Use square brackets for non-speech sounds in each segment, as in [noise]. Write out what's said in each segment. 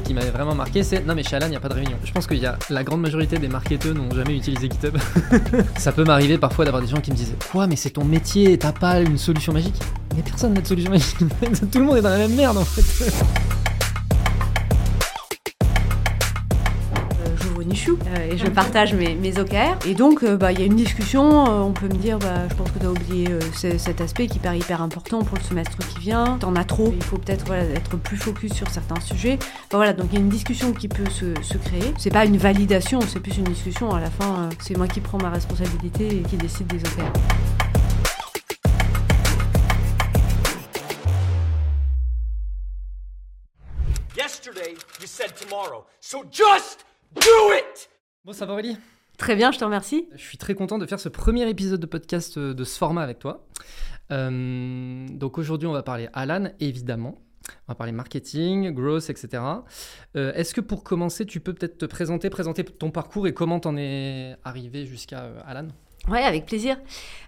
qui m'avait vraiment marqué, c'est non mais chez Alan, il n'y a pas de réunion. Je pense qu'il y a la grande majorité des marketeurs n'ont jamais utilisé GitHub. [laughs] ça peut m'arriver parfois d'avoir des gens qui me disent Quoi, mais c'est ton métier, t'as pas une solution magique? Mais personne n'a de solution magique. [laughs] Tout le monde est dans la même merde en fait. Et je partage mes, mes OKR. Et donc, euh, bah, il y a une discussion. Euh, on peut me dire, bah, je pense que tu as oublié cet aspect qui paraît hyper important pour le semestre qui vient. T'en as trop. Il faut peut-être être plus focus sur certains sujets. voilà, donc il y a une discussion qui peut se, se créer. C'est pas une validation, c'est plus une discussion. À la fin, c'est moi qui prends ma responsabilité et qui décide des OKR. Yesterday, you said tomorrow. So just Do it Bon, ça va Aurélie? Très bien, je te remercie. Je suis très content de faire ce premier épisode de podcast euh, de ce format avec toi. Euh, donc aujourd'hui, on va parler Alan, évidemment. On va parler marketing, growth, etc. Euh, est-ce que pour commencer, tu peux peut-être te présenter, présenter ton parcours et comment t'en es arrivé jusqu'à Alan? Ouais, avec plaisir.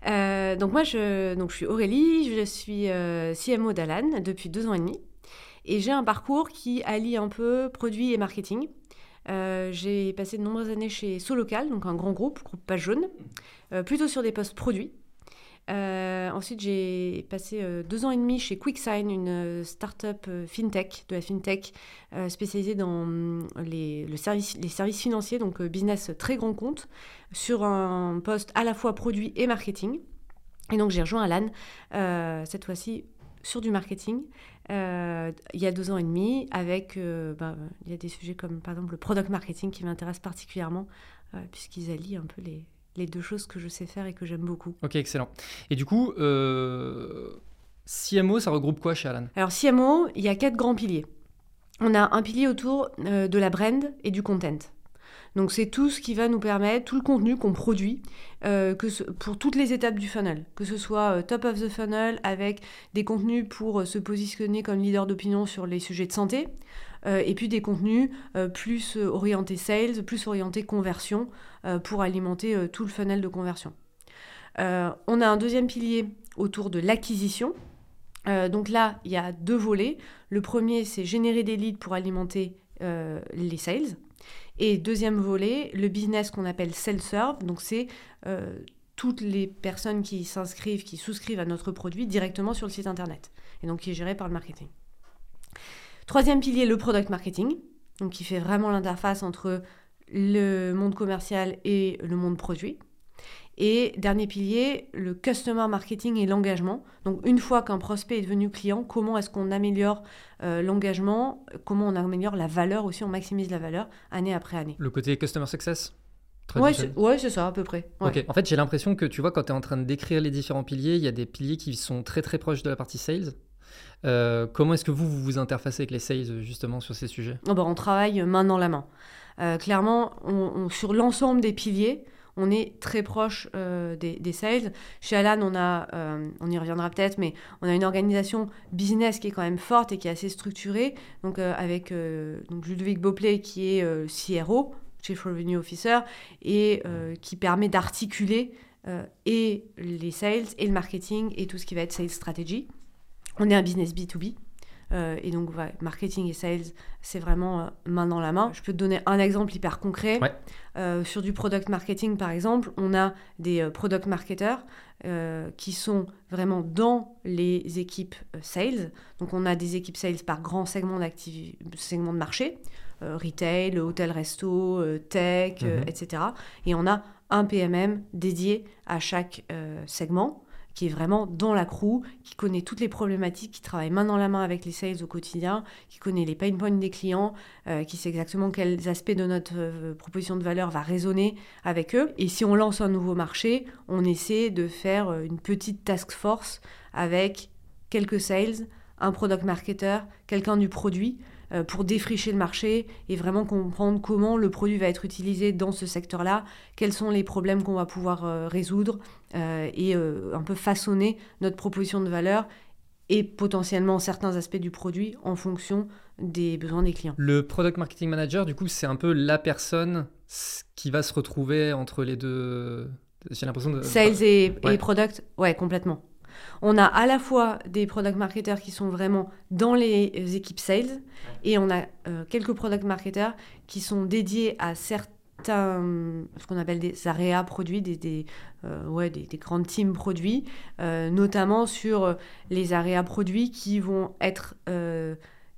donc moi, je, donc je suis Aurélie, je suis CMO d'Alan depuis deux ans et demi. Et j'ai un parcours qui allie un peu produit et marketing. Euh, j'ai passé de nombreuses années chez Solocal, donc un grand groupe, groupe Page Jaune, euh, plutôt sur des postes produits. Euh, ensuite, j'ai passé deux ans et demi chez QuickSign, une start-up fintech, de la fintech spécialisée dans mm, les, le service, les services financiers, donc business très grand compte, sur un poste à la fois produit et marketing. Et donc, j'ai rejoint Alan, cette fois-ci sur du marketing euh, il y a deux ans et demi, avec euh, bah, il y a des sujets comme par exemple le product marketing qui m'intéresse particulièrement, euh, puisqu'ils allient un peu les, les, deux choses que je sais faire et que j'aime beaucoup. Ok, excellent. Et du coup, CMO, ça regroupe quoi chez Alan? Alors CMO, il y a quatre grands piliers. On a un pilier autour de la brand et du content. Donc c'est tout ce qui va nous permettre, tout le contenu qu'on produit euh, pour toutes les étapes du funnel, que ce soit euh, top of the funnel avec des contenus pour euh, se positionner comme leader d'opinion sur les sujets de santé, et puis des contenus plus orientés sales, plus orientés conversion pour alimenter tout le funnel de conversion. on a un deuxième pilier autour de l'acquisition. donc là, il y a deux volets. Le premier, c'est générer des leads pour alimenter les sales. Et deuxième volet, le business qu'on appelle self-serve, donc c'est euh, toutes les personnes qui s'inscrivent, qui souscrivent à notre produit directement sur le site internet, et donc qui est géré par le marketing. Troisième pilier, le product marketing, donc qui fait vraiment l'interface entre le monde commercial et le monde produit. Et dernier pilier, le customer marketing et l'engagement. Donc une fois qu'un prospect est devenu client, comment est-ce qu'on améliore euh, l'engagement, comment on améliore la valeur aussi, on maximise la valeur année après année. Le côté customer success? Ouais, c'est ça à peu près. Ok. En fait, j'ai l'impression que tu vois, quand tu es en train de décrire les différents piliers, il y a des piliers qui sont très très proches de la partie sales. Euh, comment est-ce que vous, vous vous interfacez avec les sales justement sur ces sujets? Oh bah, On travaille main dans la main. Euh, clairement, sur l'ensemble des piliers, on est très proche euh, des, sales. Chez Alan, on a, euh, on y reviendra peut-être, mais on a une organisation business qui est quand même forte et qui est assez structurée. Donc euh, avec donc Ludovic Beauplay qui est CRO, Chief Revenue Officer, et qui permet d'articuler et les sales et le marketing et tout ce qui va être sales strategy. On est un business B2B. Euh, et donc, marketing et sales, c'est vraiment euh, main dans la main. Je peux te donner un exemple hyper concret. Euh, sur du product marketing, par exemple, on a des product marketers qui sont vraiment dans les équipes sales. Donc, on a des équipes sales par grand segment, segment de marché. retail, hôtel, resto, tech, mhm. etc. Et on a un PMM dédié à chaque segment qui est vraiment dans la crew, qui connaît toutes les problématiques, qui travaille main dans la main avec les sales au quotidien, qui connaît les pain points des clients, euh, qui sait exactement quels aspects de notre euh, proposition de valeur va résonner avec eux. Et si on lance un nouveau marché, on essaie de faire euh, une petite task force avec quelques sales, un product marketer, quelqu'un du produit, pour défricher le marché et vraiment comprendre comment le produit va être utilisé dans ce secteur-là, quels sont les problèmes qu'on va pouvoir euh, résoudre euh, et un peu façonner notre proposition de valeur et potentiellement certains aspects du produit en fonction des besoins des clients. Le product marketing manager, du coup, c'est un peu la personne qui va se retrouver entre les deux. J'ai l'impression de. Sales et, et product, ouais, complètement. On a à la fois des product marketers qui sont vraiment dans les équipes sales et on a euh, quelques product marketers qui sont dédiés à certains ce qu'on appelle des areas produits, des, des, euh, ouais, des, des grandes teams produits, euh, notamment sur les areas produits qui vont être,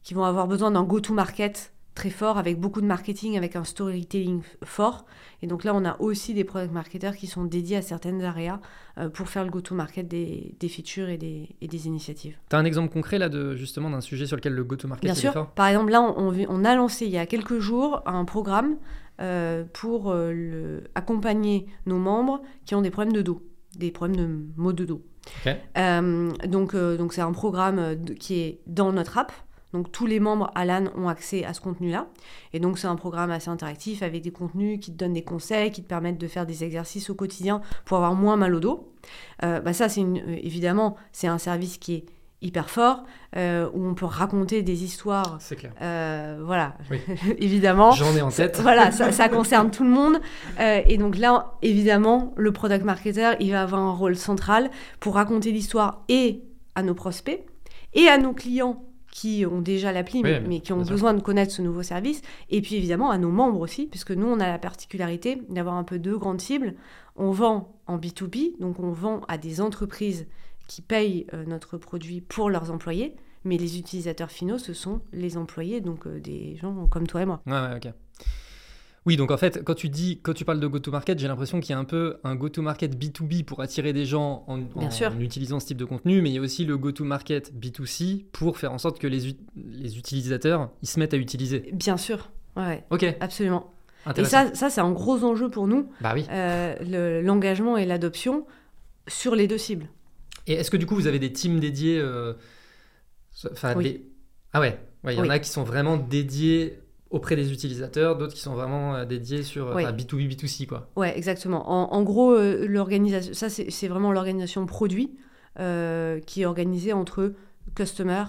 qui vont avoir besoin d'un go-to-market très fort, avec beaucoup de marketing, avec un storytelling fort. Et donc là, on a aussi des product marketers qui sont dédiés à certaines areas euh, pour faire le go-to-market des, des, features et des, et des initiatives. Tu as un exemple concret là, de, justement, d'un sujet sur lequel le go-to-market Bien est sûr. fort? Par exemple, là, on, on, a lancé il y a quelques jours un programme euh, pour euh, le, accompagner nos membres qui ont des problèmes de dos, des problèmes de maux de dos. Okay. Euh, donc, donc c'est un programme qui est dans notre app. Donc tous les membres Alan ont accès à ce contenu-là. Et donc c'est un programme assez interactif avec des contenus qui te donnent des conseils, qui te permettent de faire des exercices au quotidien pour avoir moins mal au dos. Euh, bah ça, c'est une, évidemment, c'est un service qui est hyper fort, euh, où on peut raconter des histoires. C'est clair. Euh, voilà, Oui. [laughs] évidemment. J'en ai en tête. Voilà, ça, ça concerne tout le monde. Euh, et donc là, évidemment, le product marketer, il va avoir un rôle central pour raconter l'histoire et à nos prospects et à nos clients qui ont déjà l'appli, Oui, mais, qui ont besoin de connaître ce nouveau service. Et puis évidemment à nos membres aussi, puisque nous, on a la particularité d'avoir un peu deux grandes cibles. On vend en B2B, donc on vend à des entreprises qui payent euh, notre produit pour leurs employés, mais les utilisateurs finaux, ce sont les employés, donc euh, des gens comme toi et moi. Ouais, ouais, ok. Oui, donc en fait, quand tu dis, quand tu parles de go-to-market, j'ai l'impression qu'il y a un peu un go-to-market B2B pour attirer des gens en, en- en utilisant ce type de contenu, mais il y a aussi le go-to-market B2C pour faire en sorte que les, les utilisateurs ils se mettent à utiliser. Bien sûr, ouais, Ok, absolument. Et ça, ça c'est un gros enjeu pour nous, Bah oui. euh, le- l'engagement et l'adoption sur les deux cibles. Et est-ce que du coup vous avez des teams dédiés euh, enfin, Oui. des- Ah ouais, ouais, il y en Oui. a qui sont vraiment dédiés auprès des utilisateurs, d'autres qui sont vraiment euh, dédiés sur euh, Oui. enfin, B2B, B2C quoi. Ouais, exactement. En, en gros, euh, l'organisation, ça c'est c'est vraiment l'organisation produit euh, qui est organisée entre customer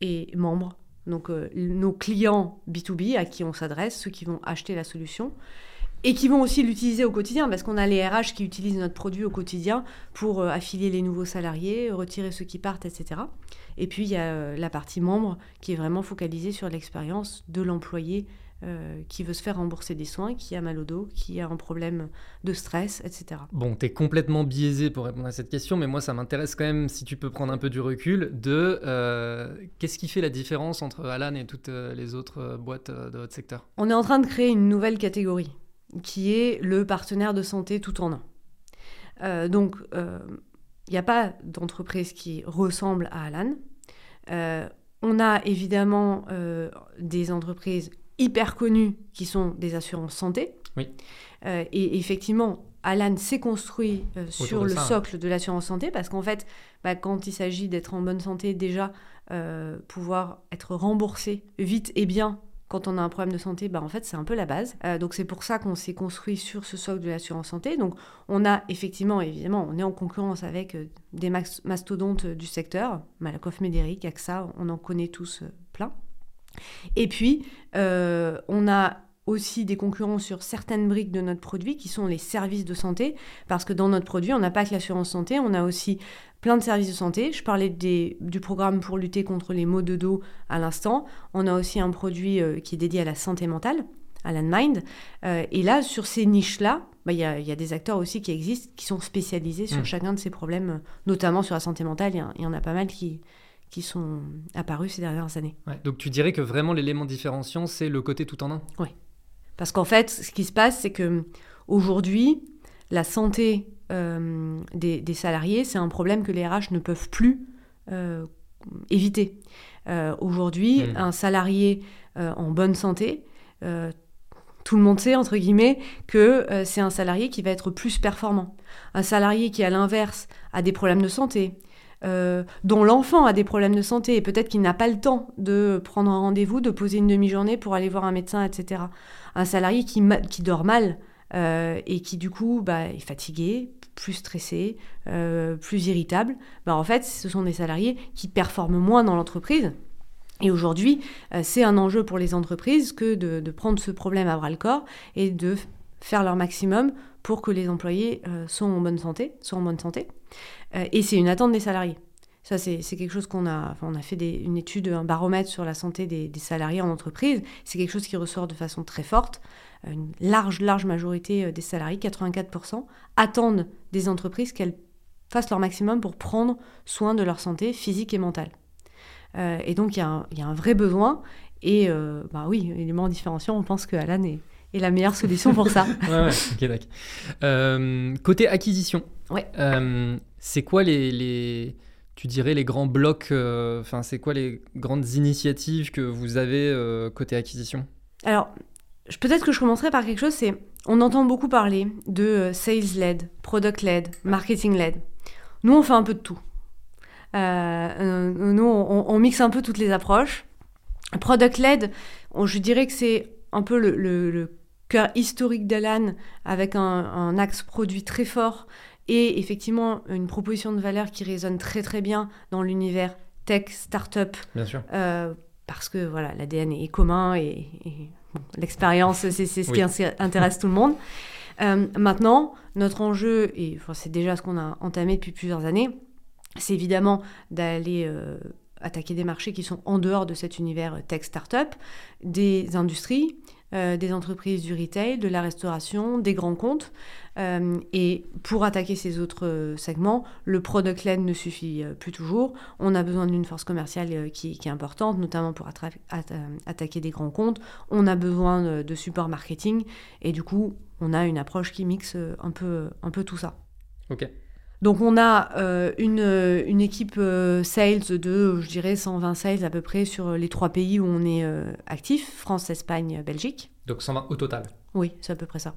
et membres. Donc euh, nos clients B2B à qui on s'adresse, ceux qui vont acheter la solution et qui vont aussi l'utiliser au quotidien parce qu'on a les RH qui utilisent notre produit au quotidien pour euh, affilier les nouveaux salariés, retirer ceux qui partent, etc. Et puis il y a euh, la partie membre qui est vraiment focalisée sur l'expérience de l'employé euh, qui veut se faire rembourser des soins, qui a mal au dos, qui a un problème de stress, etc. Bon, t'es complètement biaisé pour répondre à cette question, mais moi ça m'intéresse quand même, si tu peux prendre un peu du recul, de euh, qu'est-ce qui fait la différence entre Alan et toutes les autres boîtes de votre secteur? On est en train de créer une nouvelle catégorie qui est le partenaire de santé tout en un. Euh, donc, il n'y a pas d'entreprise qui ressemble à Alan. Euh, on a évidemment euh, des entreprises hyper connues qui sont des assurances santé. Oui. Euh, et effectivement, Alan s'est construit euh, sur le ça, ouais. socle de l'assurance santé parce qu'en fait, bah, quand il s'agit d'être en bonne santé, déjà, euh, pouvoir être remboursé vite et bien quand on a un problème de santé, bah, en fait, c'est un peu la base. Euh, donc, c'est pour ça qu'on s'est construit sur ce socle de l'assurance santé. Donc, on a effectivement, évidemment, on est en concurrence avec euh, des mastodontes euh, du secteur, Malakoff Médéric, AXA, on en connaît tous plein. Et puis, on a aussi des concurrents sur certaines briques de notre produit qui sont les services de santé, parce que dans notre produit, on n'a pas que l'assurance santé, on a aussi plein de services de santé. Je parlais des- du programme pour lutter contre les maux de dos à l'instant. On a aussi un produit euh, qui est dédié à la santé mentale, à l'Unmind. Euh, et là, sur ces niches-là, bah, il y, a- il y a des acteurs aussi qui existent, qui sont spécialisés sur Mm. chacun de ces problèmes, notamment sur la santé mentale. Il y en a pas mal qui, qui sont apparus ces dernières années. Ouais, Donc tu dirais que vraiment l'élément différenciant, c'est le côté tout en un? Parce qu'en fait, ce qui se passe, c'est que aujourd'hui, la santé euh, des, des salariés, c'est un problème que les RH ne peuvent plus euh, éviter. Euh, aujourd'hui, Mm. un salarié en bonne santé, tout le monde sait, entre guillemets, que c'est un salarié qui va être plus performant. Un salarié qui, à l'inverse, a des problèmes de santé, euh, dont l'enfant a des problèmes de santé et peut-être qu'il n'a pas le temps de prendre un rendez-vous, de poser une demi-journée pour aller voir un médecin, etc. Un salarié qui, dort mal euh, et qui du coup bah, est fatigué, plus stressé, euh, plus irritable, bah, en fait ce sont des salariés qui performent moins dans l'entreprise. Et aujourd'hui, euh, c'est un enjeu pour les entreprises que de, prendre ce problème à bras le corps et de faire leur maximum pour que les employés euh, soient en bonne santé, en bonne santé. Euh, et c'est une attente des salariés. Ça, c'est quelque chose qu'on a, enfin, on a fait des- une étude, un baromètre sur la santé des, des salariés en entreprise. C'est quelque chose qui ressort de façon très forte. Euh, Une large, large majorité euh, des salariés, 84%, attendent des entreprises qu'elles fassent leur maximum pour prendre soin de leur santé physique et mentale. Euh, et donc, il y, a un- il y a un vrai besoin. Et euh, bah oui, élément différenciant, on pense que Alan est, est la meilleure solution pour ça. [laughs] Ouais, ouais. Euh, côté acquisition, Ouais. c'est quoi les, les- tu dirais, les grands blocs, euh, enfin, c'est quoi les grandes initiatives que vous avez euh, côté acquisition? Alors, peut-être que je commencerai par quelque chose, c'est on entend beaucoup parler de euh, sales-led, product-led, marketing-led. Nous, on fait un peu de tout. Nous, on, mixe un peu toutes les approches. Product-led, on- je dirais que c'est un peu le, cœur historique d'Alan avec un axe produit très fort et effectivement une proposition de valeur qui résonne très très bien dans l'univers tech, startup, Bien sûr. euh, parce que voilà, l'ADN est commun et, et, bon, l'expérience, c'est ce qui Oui. intéresse tout le monde. Euh, maintenant, notre enjeu, et enfin, c'est déjà ce qu'on a entamé depuis plusieurs années, c'est évidemment d'aller euh, attaquer des marchés qui sont en dehors de cet univers tech startup, des industries, euh, des entreprises du retail, de la restauration, des grands comptes. Euh, et pour attaquer ces autres euh, segments, le product led ne suffit plus toujours. On a besoin d'une force commerciale qui, est importante, notamment pour attaquer des grands comptes. On a besoin de, support marketing. Et du coup, on a une approche qui mixe un peu, un peu tout ça. Ok. Donc on a euh, une, euh, une équipe euh, sales de, je dirais, 120 sales à peu près sur les trois pays où on est euh, actif, France, Espagne, Belgique. Donc 120 au total. Oui, c'est à peu près ça.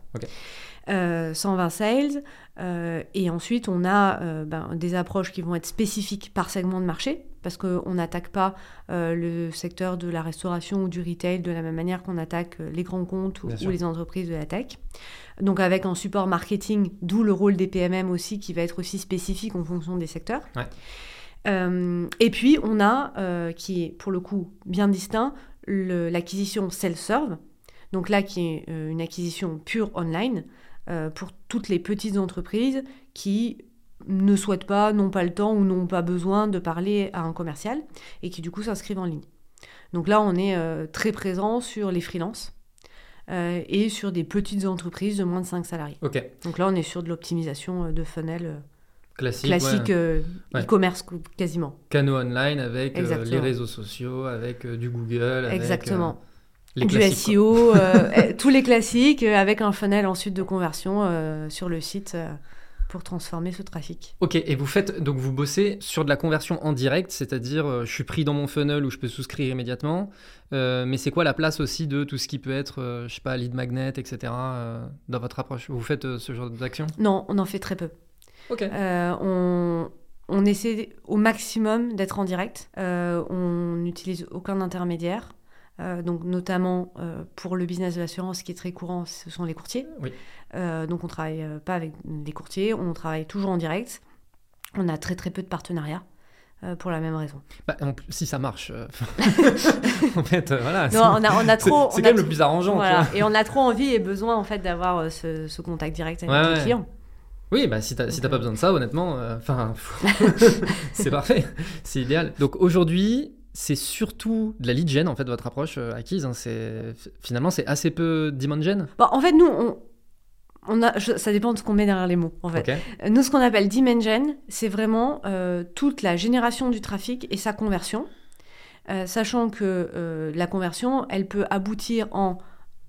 Euh, 120 sales. euh, et ensuite, on a euh, ben, des approches qui vont être spécifiques par segment de marché, parce qu'on n'attaque pas euh, le secteur de la restauration ou du retail de la même manière qu'on attaque euh, les grands comptes ou, les entreprises de la tech. Donc avec un support marketing, d'où le rôle des PMM aussi, qui va être aussi spécifique en fonction des secteurs. Ouais. Euh, et puis, on a, euh, qui est pour le coup bien distinct, l'acquisition self-serve. Donc là, qui est euh, une acquisition pure online euh, pour toutes les petites entreprises qui ne souhaitent pas, n'ont pas le temps ou n'ont pas besoin de parler à un commercial et qui du coup s'inscrivent en ligne. Donc là, on est euh, très présent sur les freelances euh, et sur des petites entreprises de moins de 5 salariés. Ok. Donc là, on est sur de l'optimisation euh, de funnel euh, Classique. classique, ouais. euh, Ouais. e-commerce qu- quasiment. Canaux online avec euh, les réseaux sociaux, avec euh, du Google. avec, Exactement. Les du. SEO, euh, eh, tous les classiques, euh, avec un funnel ensuite de conversion euh, sur le site euh, pour transformer ce trafic. Ok, et vous faites donc vous bossez sur de la conversion en direct, c'est-à-dire je suis pris dans mon funnel où je peux souscrire immédiatement, mais c'est quoi la place aussi de tout ce qui peut être, je sais pas, lead magnet, etc. dans votre approche? Vous faites ce genre d'action? Non, on en fait très peu. Ok. On, on essaie au maximum d'être en direct. On n'utilise aucun intermédiaire. Euh, donc notamment euh, pour le business de l'assurance, ce qui est très courant, ce sont les courtiers. Oui. Euh, donc on travaille euh, pas avec les courtiers, on travaille toujours en direct. On a très très peu de partenariats pour la même raison. Bah, si ça marche, [laughs] [laughs] en fait, voilà. Non, on a, on a c'est trop. c'est quand même le plus arrangeant. voilà. Et on a trop envie et besoin en fait d'avoir ce, ce contact direct avec Ouais, les clients. Oui, bah si t'as si Donc, t'as pas besoin de ça, honnêtement, euh, enfin, [laughs] c'est parfait, c'est idéal. Donc aujourd'hui, c'est surtout de la lead gen en fait votre approche euh, acquise. hein, c'est finalement c'est assez peu demand gen. Bon, en fait, nous, on, on a, je- ça dépend de ce qu'on met derrière les mots. En fait. Ok. Nous, ce qu'on appelle Dimension, c'est vraiment euh, toute la génération du trafic et sa conversion. Euh, sachant que euh, la conversion, elle peut aboutir en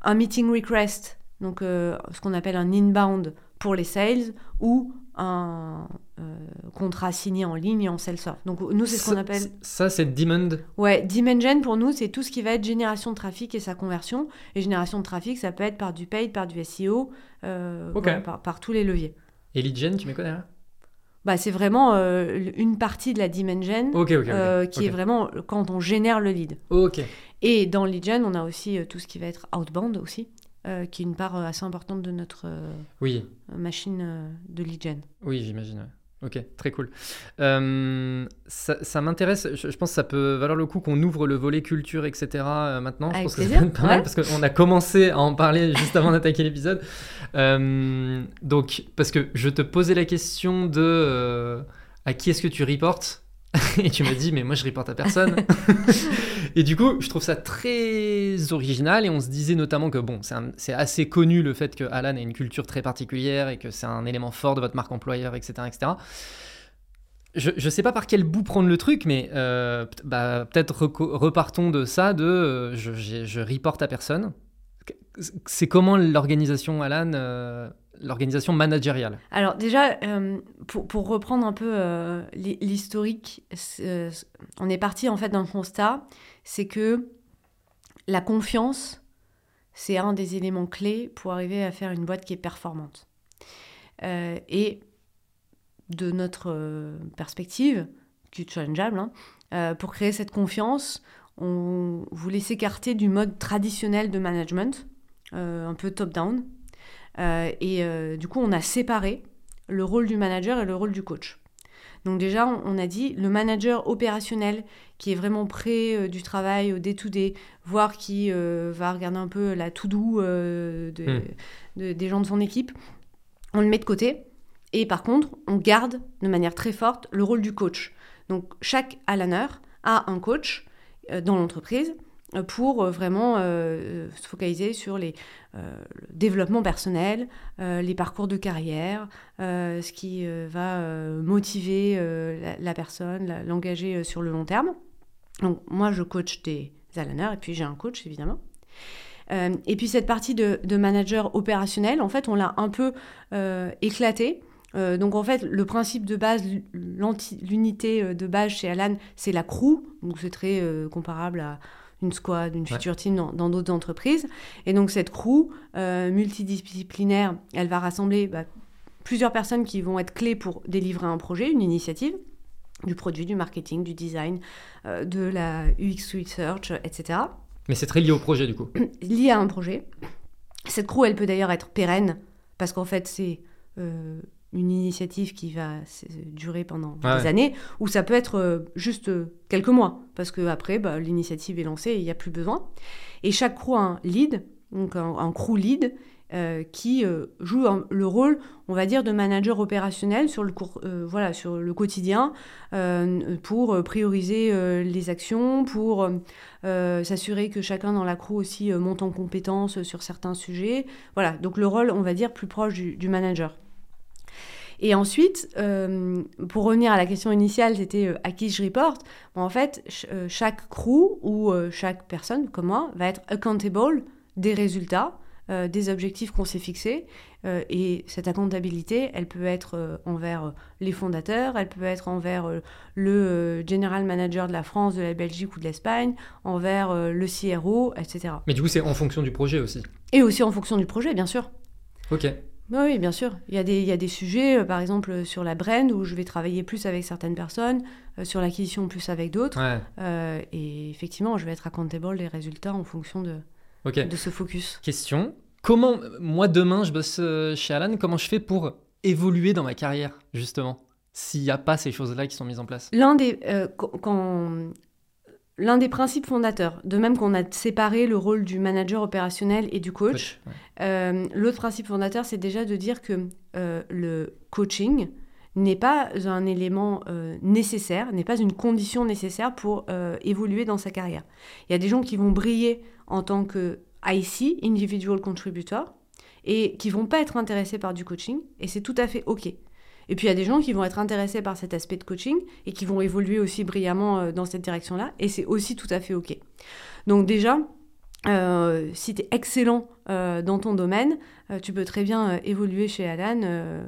un meeting request, donc euh, ce qu'on appelle un inbound pour les sales, ou un euh, contrat signé en ligne en self-serve. Donc nous, c'est ce qu'on appelle... Ça, c'est demand. Ouais, Dimension pour nous, c'est tout ce qui va être génération de trafic et sa conversion. Et génération de trafic, ça peut être par du paid, par du SEO, euh, voilà, par, par tous les leviers. Et lead gen, tu me connais hein Bah, c'est vraiment euh, une partie de la ok. euh, qui est vraiment quand on génère le lead. Ok. Et dans le lead gen, on a aussi tout ce qui va être outbound aussi, euh, qui est une part euh, assez importante de notre euh, Oui, machine de lead gen. oui, j'imagine. ouais. Ok, très cool. Euh, ça, ça m'intéresse, je, je pense que ça peut valoir le coup qu'on ouvre le volet culture, etc. euh, maintenant. Avec je pense plaisir, que ça être pas mal ouais. parce qu'on a commencé à en parler [laughs] juste avant d'attaquer l'épisode. Euh, donc, parce que je te posais la question de à qui est-ce que tu reportes? [laughs] et tu m'as dit, mais moi je reporte à personne. [laughs] et du coup, je trouve ça très original. Et on se disait notamment que bon, c'est assez connu le fait que Alan a une culture très particulière et que c'est un élément fort de votre marque employeur, etc. etc. Je, je sais pas par quel bout prendre le truc, mais euh, bah, peut-être repartons de ça, de euh, je, je reporte à personne. C'est comment l'organisation Alan, euh, l'organisation managériale Alors déjà, euh, pour, pour reprendre un peu euh, l'hi- l'historique, euh, on est parti en fait d'un constat, c'est que la confiance, c'est un des éléments clés pour arriver à faire une boîte qui est performante. Et de notre perspective, qui est challengeable, hein, pour créer cette confiance, on voulait s'écarter du mode traditionnel de management, un peu top-down. Euh, et euh, du coup, on a séparé le rôle du manager et le rôle du coach. Donc déjà, on, a dit le manager opérationnel qui est vraiment près euh, du travail au day-to-day, voire qui euh, va regarder un peu la to-do euh, de- Hmm. de- des gens de son équipe, on le met de côté. Et par contre, on garde de manière très forte le rôle du coach. Donc chaque Alaner a un coach dans l'entreprise pour euh, vraiment euh, euh, se focaliser sur les, euh, le développement personnel, les parcours de carrière, ce qui va motiver la, personne, l'engager sur le long terme. Donc moi, je coach des Alaners et puis j'ai un coach évidemment. Et puis cette partie de, manager opérationnel, en fait, on l'a un peu éclatée. Donc en fait, le principe de base, l'unité de base chez Alan, c'est la crew. Donc c'est très comparable à une squad, une future team dans dans d'autres entreprises. Et donc cette crew euh, multidisciplinaire, elle va rassembler bah, plusieurs personnes qui vont être clés pour délivrer un projet, une initiative, du produit, du marketing, du design, euh, de la UX research, etc Mais c'est très lié au projet du coup. [clears throat] lié à un projet. Cette crew, elle peut d'ailleurs être pérenne, parce qu'en fait, c'est euh, une initiative qui va s- durer pendant des ouais. années, ou ça peut être euh, juste euh, quelques mois, parce qu'après, bah, l'initiative est lancée et il n'y a plus besoin. Et chaque crew a un lead, donc un, un crew lead, euh, qui euh, joue un- le rôle, on va dire, de manager opérationnel sur le, cour- euh, voilà, sur le quotidien, euh, pour euh, prioriser euh, les actions, pour euh, euh, s'assurer que chacun dans la crew aussi euh, monte en compétence sur certains sujets. Voilà, donc le rôle, on va dire, plus proche du, du manager. Et ensuite, euh, pour revenir à la question initiale, c'était euh, à qui je reporte. Bon, en fait, ch- euh, chaque crew ou chaque personne, comme moi, va être accountable des résultats, des objectifs qu'on s'est fixés. Et cette accountabilité, elle peut être envers les fondateurs, elle peut être envers le general manager de la France, de la Belgique ou de l'Espagne, envers le CRO, etc. Mais du coup, c'est en fonction du projet aussi. Et aussi en fonction du projet, bien sûr. Ok. Oui, oui, bien sûr. Il y a des, il y a des sujets, euh, par exemple euh, sur la brand, où je vais travailler plus avec certaines personnes, euh, sur l'acquisition plus avec d'autres. Ouais. Euh, et effectivement, je vais être accountable des résultats en fonction de, de ce focus. Question. Comment, moi demain, je bosse chez Alan, comment je fais pour évoluer dans ma carrière, justement, s'il n'y a pas ces choses-là qui sont mises en place? L'un des, euh, quand- l'un des principes fondateurs, de même qu'on a séparé le rôle du manager opérationnel et du coach, Ouais. Euh, L'autre principe fondateur, c'est déjà de dire que euh, le coaching n'est pas un élément euh, nécessaire, n'est pas une condition nécessaire pour évoluer dans sa carrière. Il y a des gens qui vont briller en tant que IC, Individual Contributor, et qui vont pas être intéressés par du coaching, et c'est tout à fait OK. Et puis il y a des gens qui vont être intéressés par cet aspect de coaching et qui vont évoluer aussi brillamment euh, dans cette direction-là, et c'est aussi tout à fait OK. Donc déjà, euh, si tu es excellent euh, dans ton domaine, tu peux très bien évoluer chez Alan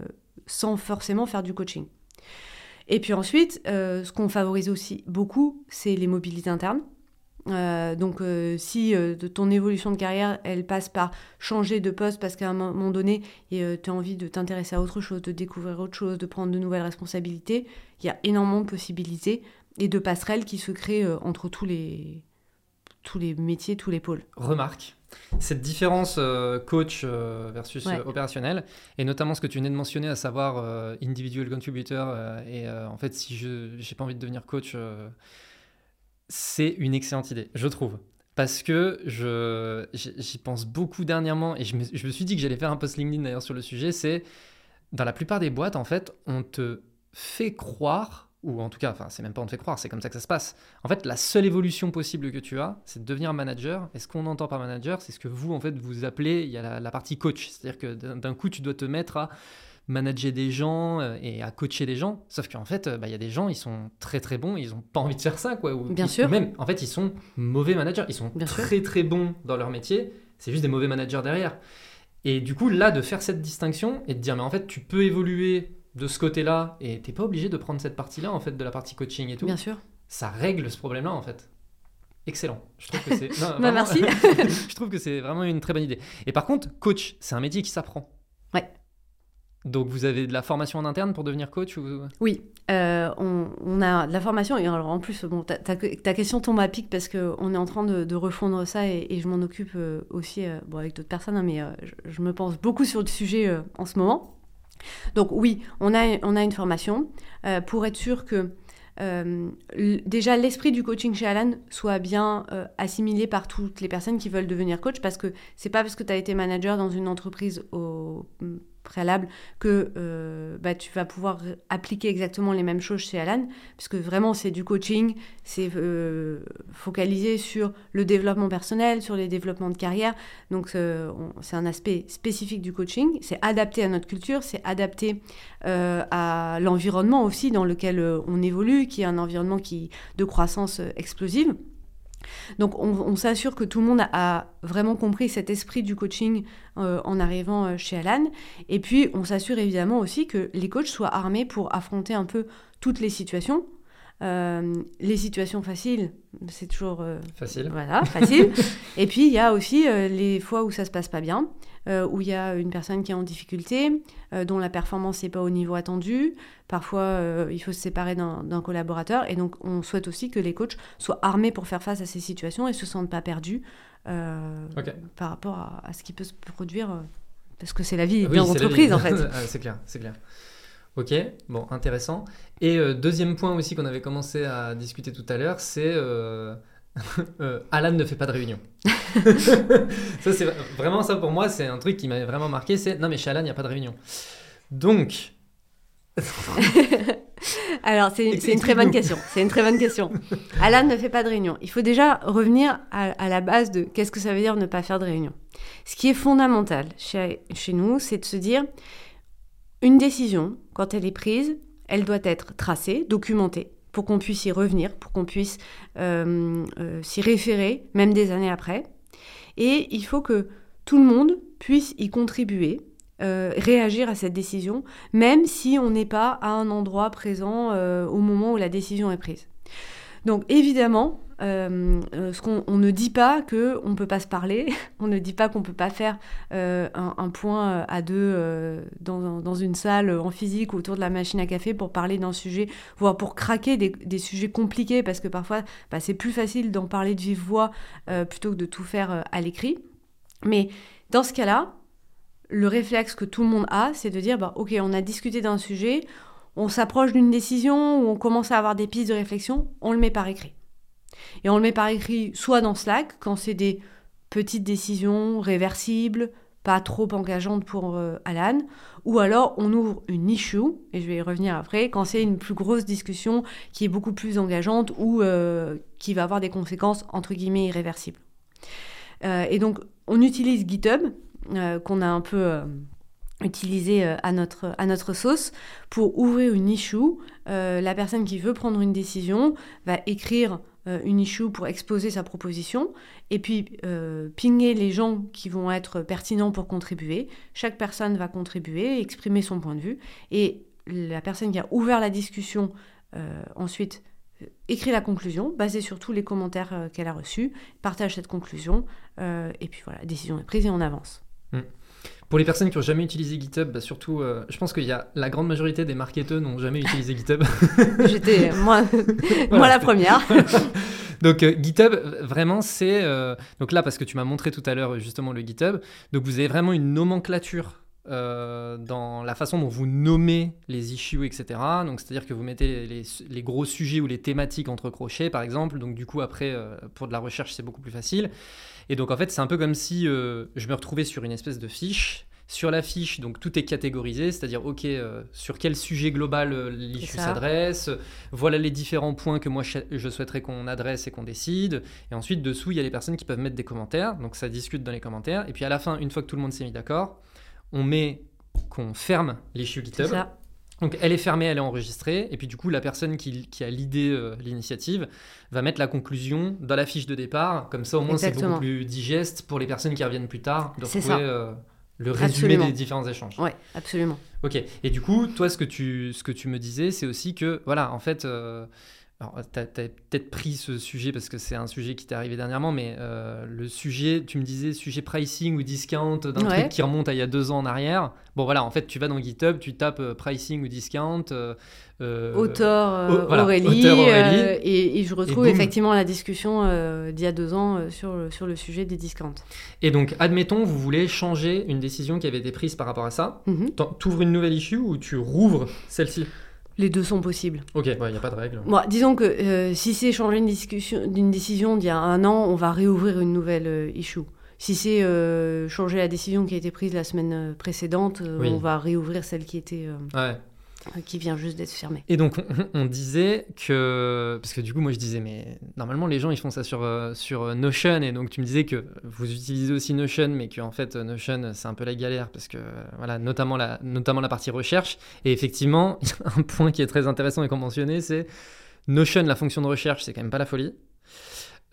sans forcément faire du coaching. Et puis ensuite, ce qu'on favorise aussi beaucoup, c'est les mobilités internes. Euh, donc euh, si euh, de ton évolution de carrière, elle passe par changer de poste parce qu'à un moment donné, tu as envie de t'intéresser à autre chose, de découvrir autre chose, de prendre de nouvelles responsabilités, il y a énormément de possibilités et de passerelles qui se créent entre tous les, tous les métiers, tous les pôles. Remarque. cette différence euh, coach euh, versus Ouais. opérationnel, et notamment ce que tu venais de mentionner, à savoir euh, individual contributor, et en fait, si je n'ai pas envie de devenir coach, c'est une excellente idée, je trouve. Parce que je, j'y pense beaucoup dernièrement, et je me, je me suis dit que j'allais faire un post LinkedIn d'ailleurs sur le sujet, c'est dans la plupart des boîtes, en fait, on te fait croire, ou en tout cas, enfin, c'est même pas on te fait croire, c'est comme ça que ça se passe. En fait, la seule évolution possible que tu as, c'est de devenir manager. Et ce qu'on entend par manager, c'est ce que vous, en fait, vous appelez, il y a la, la partie coach. C'est-à-dire que d'un coup, tu dois te mettre à manager des gens euh, et à coacher des gens. Sauf qu'en fait, euh, bah, il y a des gens, ils sont très très bons, ils ont pas envie de faire ça, quoi. Ou, Bien ils- sûr. ou même, en fait, ils sont mauvais managers. Ils sont Bien sûr. très très bons dans leur métier. C'est juste des mauvais managers derrière. Et du coup, là, de faire cette distinction et de dire, mais en fait, tu peux évoluer de ce côté-là et t'es pas obligé de prendre cette partie-là, en fait, de la partie coaching et tout. Bien sûr. Ça règle ce problème-là, en fait. Excellent. Je trouve que c'est. [laughs] Bah, merci. [laughs] je trouve que c'est vraiment une très bonne idée. Et par contre, coach, c'est un métier qui s'apprend. Donc, vous avez de la formation en interne pour devenir coach ou... Oui, euh, on, a de la formation et alors en plus, bon, ta, ta- question tombe à pic parce qu'on est en train de, refondre ça et, je m'en occupe euh, aussi euh, bon, avec d'autres personnes, hein, mais je, me pense beaucoup sur le sujet en ce moment. Donc oui, on a, on a une formation pour être sûr que déjà l'esprit du coaching chez Alan soit bien assimilé par toutes les personnes qui veulent devenir coach parce que c'est pas parce que tu as été manager dans une entreprise au préalable que euh, bah, tu vas pouvoir appliquer exactement les mêmes choses chez Alan, puisque vraiment c'est du coaching, c'est euh, focalisé sur le développement personnel, sur les développements de carrière. Donc euh, c'est un aspect spécifique du coaching, c'est adapté à notre culture, c'est adapté à l'environnement aussi dans lequel on évolue, qui est un environnement qui de croissance explosive. Donc on, on s'assure que tout le monde a vraiment compris cet esprit du coaching euh, en arrivant euh, chez Alan. Et puis on s'assure évidemment aussi que les coachs soient armés pour affronter un peu toutes les situations. Euh, les situations faciles, c'est toujours euh, Facile. voilà, facile. [laughs] Et puis, il y a aussi les fois où ça se passe pas bien, euh, où il y a une personne qui est en difficulté, euh, dont la performance n'est pas au niveau attendu. Parfois, euh, il faut se séparer d'un collaborateur. Et donc, on souhaite aussi que les coachs soient armés pour faire face à ces situations et se sentent pas perdus par rapport à, à ce qui peut se produire. parce que c'est la vie Oui, la l'entreprise, vie. en fait. [laughs] Ah, c'est clair, c'est clair. Ok, bon, intéressant. Et euh, deuxième point aussi qu'on avait commencé à discuter tout à l'heure, c'est euh, [laughs] euh, Alan ne fait pas de réunion. [laughs] ça, c'est vraiment ça pour moi, c'est un truc qui m'avait vraiment marqué. C'est non, mais chez Alan, il n'y a pas de réunion. Donc, [laughs] Alors, c'est c'est une très bonne question. C'est une très bonne question. Alan ne fait pas de réunion. Il faut déjà revenir à, à la base de qu'est-ce que ça veut dire ne pas faire de réunion. Ce qui est fondamental chez, chez nous, c'est de se dire une décision, quand elle est prise, elle doit être tracée, documentée, pour qu'on puisse y revenir, pour qu'on puisse euh, euh, s'y référer, même des années après. Et il faut que tout le monde puisse y contribuer, euh, réagir à cette décision, même si on n'est pas à un endroit présent euh, au moment où la décision est prise. Donc évidemment, euh, euh, on ne dit pas que on peut pas se parler, [laughs] on ne dit pas qu'on peut pas faire euh, un, point à deux dans, une salle en physique autour de la machine à café pour parler d'un sujet, voire pour craquer des, sujets compliqués parce que parfois bah, c'est plus facile d'en parler de vive voix plutôt que de tout faire à l'écrit. Mais dans ce cas-là, le réflexe que tout le monde a, c'est de dire bah, ok, on a discuté d'un sujet, on s'approche d'une décision ou on commence à avoir des pistes de réflexion, on le met par écrit. Et on le met par écrit soit dans Slack, quand c'est des petites décisions réversibles, pas trop engageantes pour euh, Alan, ou alors on ouvre une issue, et je vais y revenir après, quand c'est une plus grosse discussion qui est beaucoup plus engageante ou euh, qui va avoir des conséquences entre guillemets irréversibles. Euh, et donc on utilise GitHub, qu'on a un peu utilisé à, notre, à notre sauce, pour ouvrir une issue. La personne qui veut prendre une décision va écrire une issue pour exposer sa proposition et puis euh, les gens qui vont être pertinents pour contribuer. Chaque personne va contribuer, exprimer son point de vue et la personne qui a ouvert la discussion euh, ensuite euh, écrit la conclusion basée sur tous les commentaires euh, qu'elle a reçus, partage cette conclusion euh, et puis voilà, décision est prise et on avance. Pour les personnes qui n'ont jamais utilisé GitHub, bah, surtout, euh, je pense qu'il y a la grande majorité des marketeurs n'ont jamais utilisé [laughs] GitHub. J'étais moi, [laughs] la première. [laughs] donc euh, GitHub, vraiment, c'est... euh, donc là, parce que tu m'as montré tout à l'heure justement le GitHub, donc vous avez vraiment une nomenclature dans la façon dont vous nommez les issues, etc. Donc c'est-à-dire que vous mettez les, gros sujets ou les thématiques entre crochets, par exemple. Donc du coup, après, pour de la recherche, c'est beaucoup plus facile. Et donc en fait, c'est un peu comme si euh, je me retrouvais sur une espèce de fiche. Sur la fiche, donc tout est catégorisé, c'est-à-dire, ok, euh, sur quel sujet global euh, l'issue s'adresse, voilà les différents points que moi je souhaiterais qu'on adresse et qu'on décide. Et ensuite, dessous, il y a les personnes qui peuvent mettre des commentaires, donc ça discute dans les commentaires. Et puis à la fin, une fois que tout le monde s'est mis d'accord, on met qu'on ferme l'issue GitHub. ça. Donc elle est fermée, elle est enregistrée, et puis du coup la personne qui, qui a l'idée, euh, l'initiative, va mettre la conclusion dans la fiche de départ, comme ça au moins c'est beaucoup plus digeste pour les personnes qui reviennent plus tard de C'est retrouver euh, le résumé Absolument. des différents échanges. Ouais, absolument. Ok, et du coup, toi ce que tu, ce que tu me disais, c'est aussi que, voilà, en fait, euh, alors tu as, peut-être pris ce sujet parce que c'est un sujet qui t'est arrivé dernièrement, mais euh, le sujet, tu me disais, sujet pricing ou discount d'un Ouais. truc qui remonte à il y a deux ans en arrière. Bon voilà, en fait, tu vas dans GitHub, tu tapes euh, pricing ou discount. euh, Auteur oh, voilà, Aurélie, auteur Aurélie. et, et je retrouve effectivement la discussion d'il y a deux ans sur, le- sur le sujet des discounts. Et donc, admettons, vous voulez changer une décision qui avait été prise par rapport à ça. Mhm. Tu ouvres une nouvelle issue ou tu rouvres celle-ci? Les deux sont possibles. Ok, il n'y a pas de règle. Bon, disons que euh, si c'est changer une discussion d'une décision d'il y a un an, on va réouvrir une nouvelle euh, issue. Si c'est euh, changer la décision qui a été prise la semaine précédente, Oui. on va réouvrir celle qui était Ouais. Qui vient juste d'être fermée. Et donc, on, disait que. Parce que du coup, moi, je disais, mais normalement, les gens, ils font ça sur, euh, sur euh, Notion. Et donc, tu me disais que vous utilisez aussi Notion, mais qu'en fait, euh, Notion, c'est un peu la galère. Parce que, euh, voilà, notamment la, notamment la partie recherche. Et effectivement, [laughs] un point qui est très intéressant et qu'on mentionnait, c'est Notion, la fonction de recherche, c'est quand même pas la folie.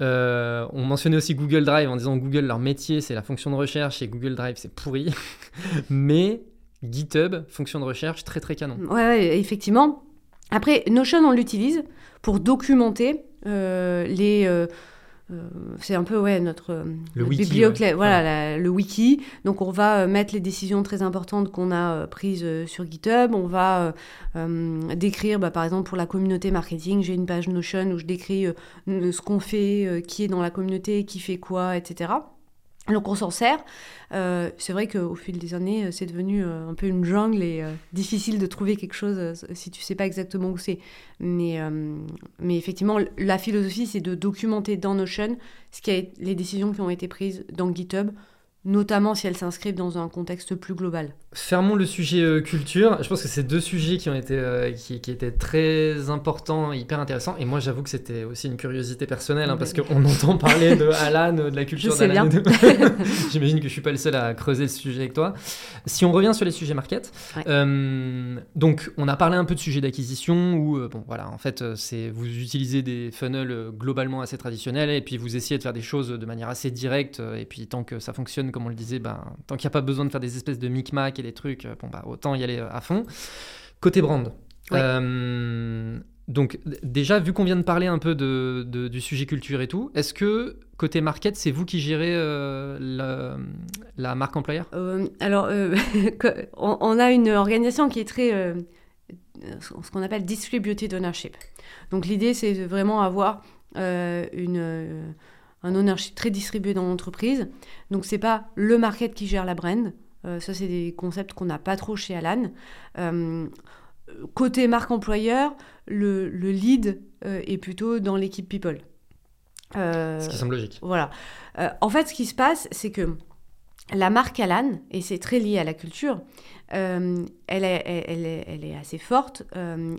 Euh, on mentionnait aussi Google Drive en disant Google, leur métier, c'est la fonction de recherche et Google Drive, c'est pourri. [laughs] mais GitHub, fonction de recherche, très très canon. Ouais, ouais, effectivement. Après, Notion, on l'utilise pour documenter euh, les. euh, euh, c'est un peu ouais, notre, Le wiki, ouais. voilà, la- le wiki. Donc, on va mettre les décisions très importantes qu'on a prises sur GitHub. On va euh, décrire, bah, par exemple, pour la communauté marketing, j'ai une page Notion où je décris ce qu'on fait, qui est dans la communauté, qui fait quoi, etc. Donc on s'en sert. Euh, c'est vrai qu'au fil des années, euh, c'est devenu euh, un peu une jungle et difficile de trouver quelque chose si tu sais pas exactement où c'est. Mais, mais effectivement, la philosophie, c'est de documenter dans Notion ce qui les décisions qui ont été prises dans GitHub, notamment si elles s'inscrivent dans un contexte plus global. Fermons le sujet euh, culture. Je pense que c'est deux sujets qui ont été euh, qui, qui étaient très importants, hyper intéressants. Et moi, j'avoue que c'était aussi une curiosité personnelle, hein, parce qu'on entend parler de [laughs] Alan, de la culture d'Alan. tout. [laughs] J'imagine que je suis pas le seul à creuser ce sujet avec toi. Si on revient sur les sujets market, Ouais. euh, donc on a parlé un peu de sujets d'acquisition où euh, bon voilà, en fait, euh, c'est vous utilisez des funnels euh, globalement assez traditionnels et puis vous essayez de faire des choses de manière assez directe euh, et puis tant que ça fonctionne comme on le disait, ben, tant qu'il n'y a pas besoin de faire des espèces de micmac et des trucs, euh, bon bah autant y aller euh, à fond. Côté brand. Ouais. euh, donc déjà, vu qu'on vient de parler un peu de, de- du sujet culture et tout, est-ce que côté market, c'est vous qui gérez euh, la, la marque employeur? Euh, alors, [laughs] on, on a une organisation qui est très. ce qu'on appelle distributed ownership. Donc, l'idée, c'est vraiment avoir une, un ownership très distribué dans l'entreprise. Donc, c'est pas le market qui gère la brand. Euh, ça, c'est des concepts qu'on n'a pas trop chez Alan. Euh, côté marque employeur, le, le lead euh, est plutôt dans l'équipe people. Ce qui semble logique. voilà. En fait, ce qui se passe, c'est que la marque Alan, et c'est très lié à la culture, elle, est, elle, est, elle est assez forte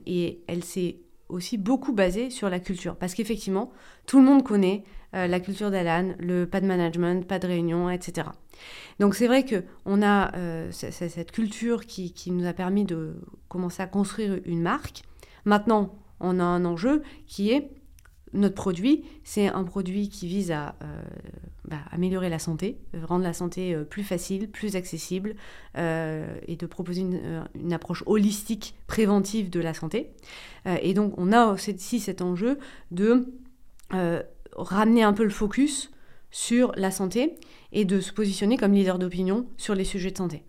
et elle s'est aussi beaucoup basée sur la culture. Parce qu'effectivement, tout le monde connaît euh, la culture d'Alan, le pas de management, pas de réunion, etc. Donc c'est vrai qu'on a euh, cette culture qui, qui nous a permis de commencer à construire une marque. Maintenant, on a un enjeu qui est notre produit, c'est un produit qui vise à euh, bah, améliorer la santé, rendre la santé plus facile, plus accessible et de proposer une, approche holistique, préventive de la santé. Et donc, on a aussi cet enjeu de ramener un peu le focus sur la santé et de se positionner comme leader d'opinion sur les sujets de santé.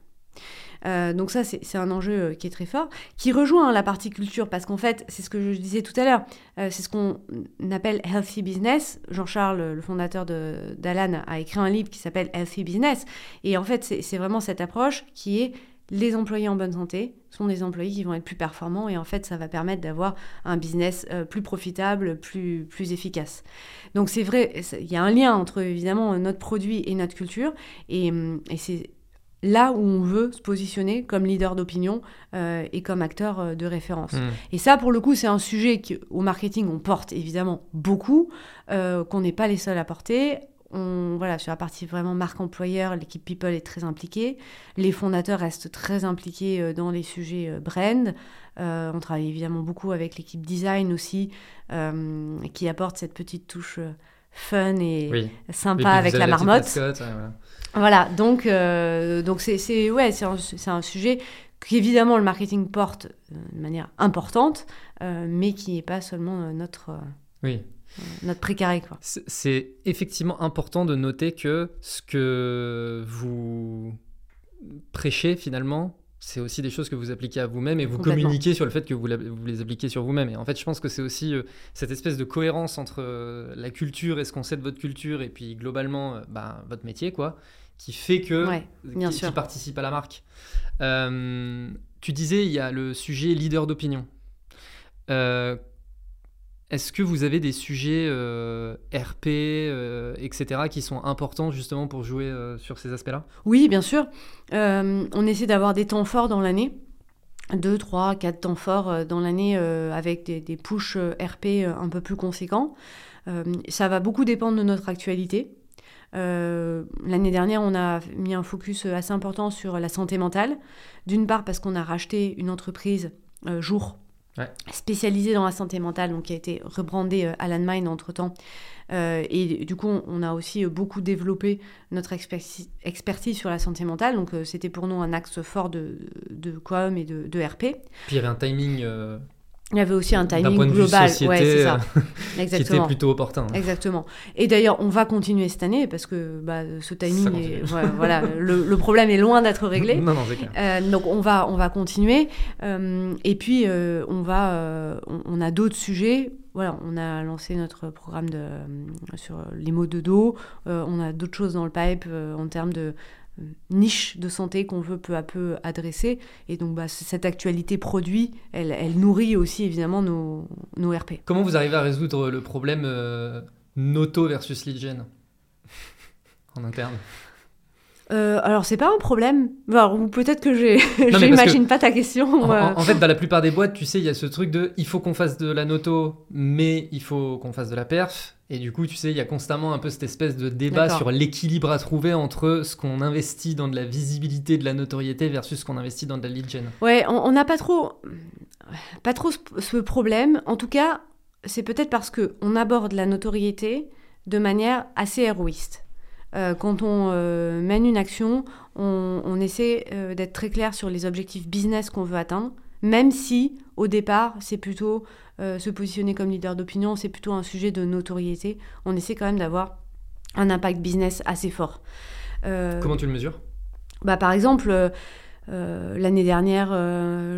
donc ça, c'est un enjeu qui est très fort, qui rejoint la partie culture, parce qu'en fait, c'est ce que je disais tout à l'heure, c'est ce qu'on appelle healthy business. Jean-Charles, le fondateur d'Alan, a écrit un livre qui s'appelle Healthy Business. Et en fait, c'est vraiment cette approche qui est les employés en bonne santé sont des employés qui vont être plus performants et en fait ça va permettre d'avoir un business euh, plus profitable, plus, plus efficace. Donc c'est vrai, il y a un lien entre évidemment notre produit et notre culture et, hum, et c'est là où on veut se positionner comme leader d'opinion euh, et comme acteur euh, de référence. Mmh. Et ça, pour le coup, c'est un sujet qu'au marketing, on porte évidemment beaucoup, qu'on n'est pas les seuls à porter voilà, sur la partie vraiment marque employeur, l'équipe People est très impliquée. Les fondateurs restent très impliqués euh, dans les sujets euh, brand. Euh, on travaille évidemment beaucoup avec l'équipe design aussi, qui apporte cette petite touche fun et sympa avec la marmotte. voilà. donc donc c'est ouais, c'est un, un, sujet qu'évidemment le marketing porte de manière importante, mais qui n'est pas seulement notre oui notre précaré. Quoi. C'est effectivement important de noter que ce que vous prêchez finalement, c'est aussi des choses que vous appliquez à vous-même et vous communiquez sur le fait que vous, vous les appliquez sur vous-même. Et en fait, je pense que c'est aussi euh, cette espèce de cohérence entre euh, la culture et ce qu'on sait de votre culture et puis globalement euh, bah, votre métier, quoi, qui fait que qui, participe à la marque. tu disais, il y a le sujet leader d'opinion. Est-ce que vous avez des sujets euh, RP, euh, etc., qui sont importants justement pour jouer euh, sur ces aspects-là? Oui, bien sûr. on essaie d'avoir des temps forts dans l'année. Deux, trois, quatre temps forts dans l'année avec des, des RP un peu plus conséquents. ça va beaucoup dépendre de notre actualité. L'année dernière, on a mis un focus assez important sur la santé mentale. D'une part parce qu'on a racheté une entreprise jour spécialisé dans la santé mentale, donc qui a été rebrandé euh, Alan Mine entre-temps. Euh, et du coup, on, a aussi euh, beaucoup développé notre expertise, expertise sur la santé mentale. Donc, c'était pour nous un axe fort de, de com et de, de, RP. Puis il y avait un timing il y avait aussi un timing global, ouais, c'est ça. Exactement. [laughs] qui était plutôt opportun. Exactement. Et d'ailleurs, on va continuer cette année parce que bah, ce timing, est, voilà, le, le, problème est loin d'être réglé. [laughs] non, non, c'est clair. Euh, donc on va, on va continuer. Euh, et puis euh, on va, on, a d'autres sujets. Voilà, on a lancé notre programme de, sur les maux de dos. on a d'autres choses dans le pipe en termes de niche de santé qu'on veut peu à peu adresser. Et donc, bah, cette actualité produit, elle, nourrit aussi évidemment nos, nos, RP. Comment vous arrivez à résoudre le problème euh, Noto versus lead en interne euh, alors, c'est pas un problème. ou peut-être que [laughs] j'imagine pas ta question. En, fait, dans la plupart des boîtes, tu sais, il y a ce truc de il faut qu'on fasse de la noto, mais il faut qu'on fasse de la perf. Et du coup, tu sais, il y a constamment un peu cette espèce de débat sur l'équilibre à trouver entre ce qu'on investit dans de la visibilité, de la notoriété versus ce qu'on investit dans de la lead gen. Ouais, on n'a pas trop, pas trop ce problème. En tout cas, c'est peut-être parce qu'on aborde la notoriété de manière assez héroïste. Euh, quand on euh, mène une action, on, essaie euh, d'être très clair sur les objectifs business qu'on veut atteindre, même si au départ, c'est plutôt se positionner comme leader d'opinion, c'est plutôt un sujet de notoriété. On essaie quand même d'avoir un impact business assez fort. Comment tu le mesures? bah, Par exemple, l'année dernière,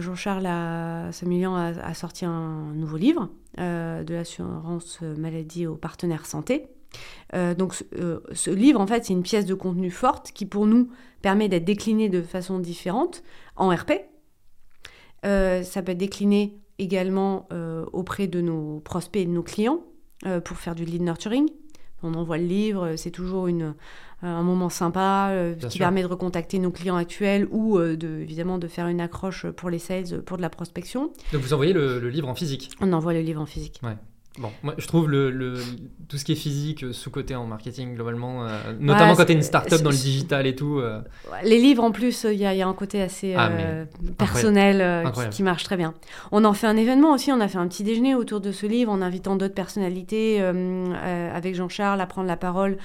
Jean-Charles Samuelian a, a, sorti un nouveau livre de l'assurance maladie aux partenaires santé. Euh, donc euh, ce livre, en fait, c'est une pièce de contenu forte qui, pour nous, permet d'être déclinée de façon différente en RP. Euh, ça peut être décliné également auprès de nos prospects et de nos clients pour faire du lead nurturing. On envoie le livre, c'est toujours une, un moment sympa qui permet de recontacter nos clients actuels ou de, évidemment de faire une accroche pour les sales, pour de la prospection. Donc vous envoyez le, le livre en physique? On envoie le livre en physique. Ouais. Bon, moi je trouve le, tout ce qui est physique euh, sous-côté en marketing globalement, euh, notamment quand tu es une start-up dans le digital et tout. Euh. Les livres en plus, il y, a un côté assez ah, personnel qui, marche très bien. On en fait un événement aussi, on a fait un petit déjeuner autour de ce livre en invitant d'autres personnalités avec Jean-Charles à prendre la parole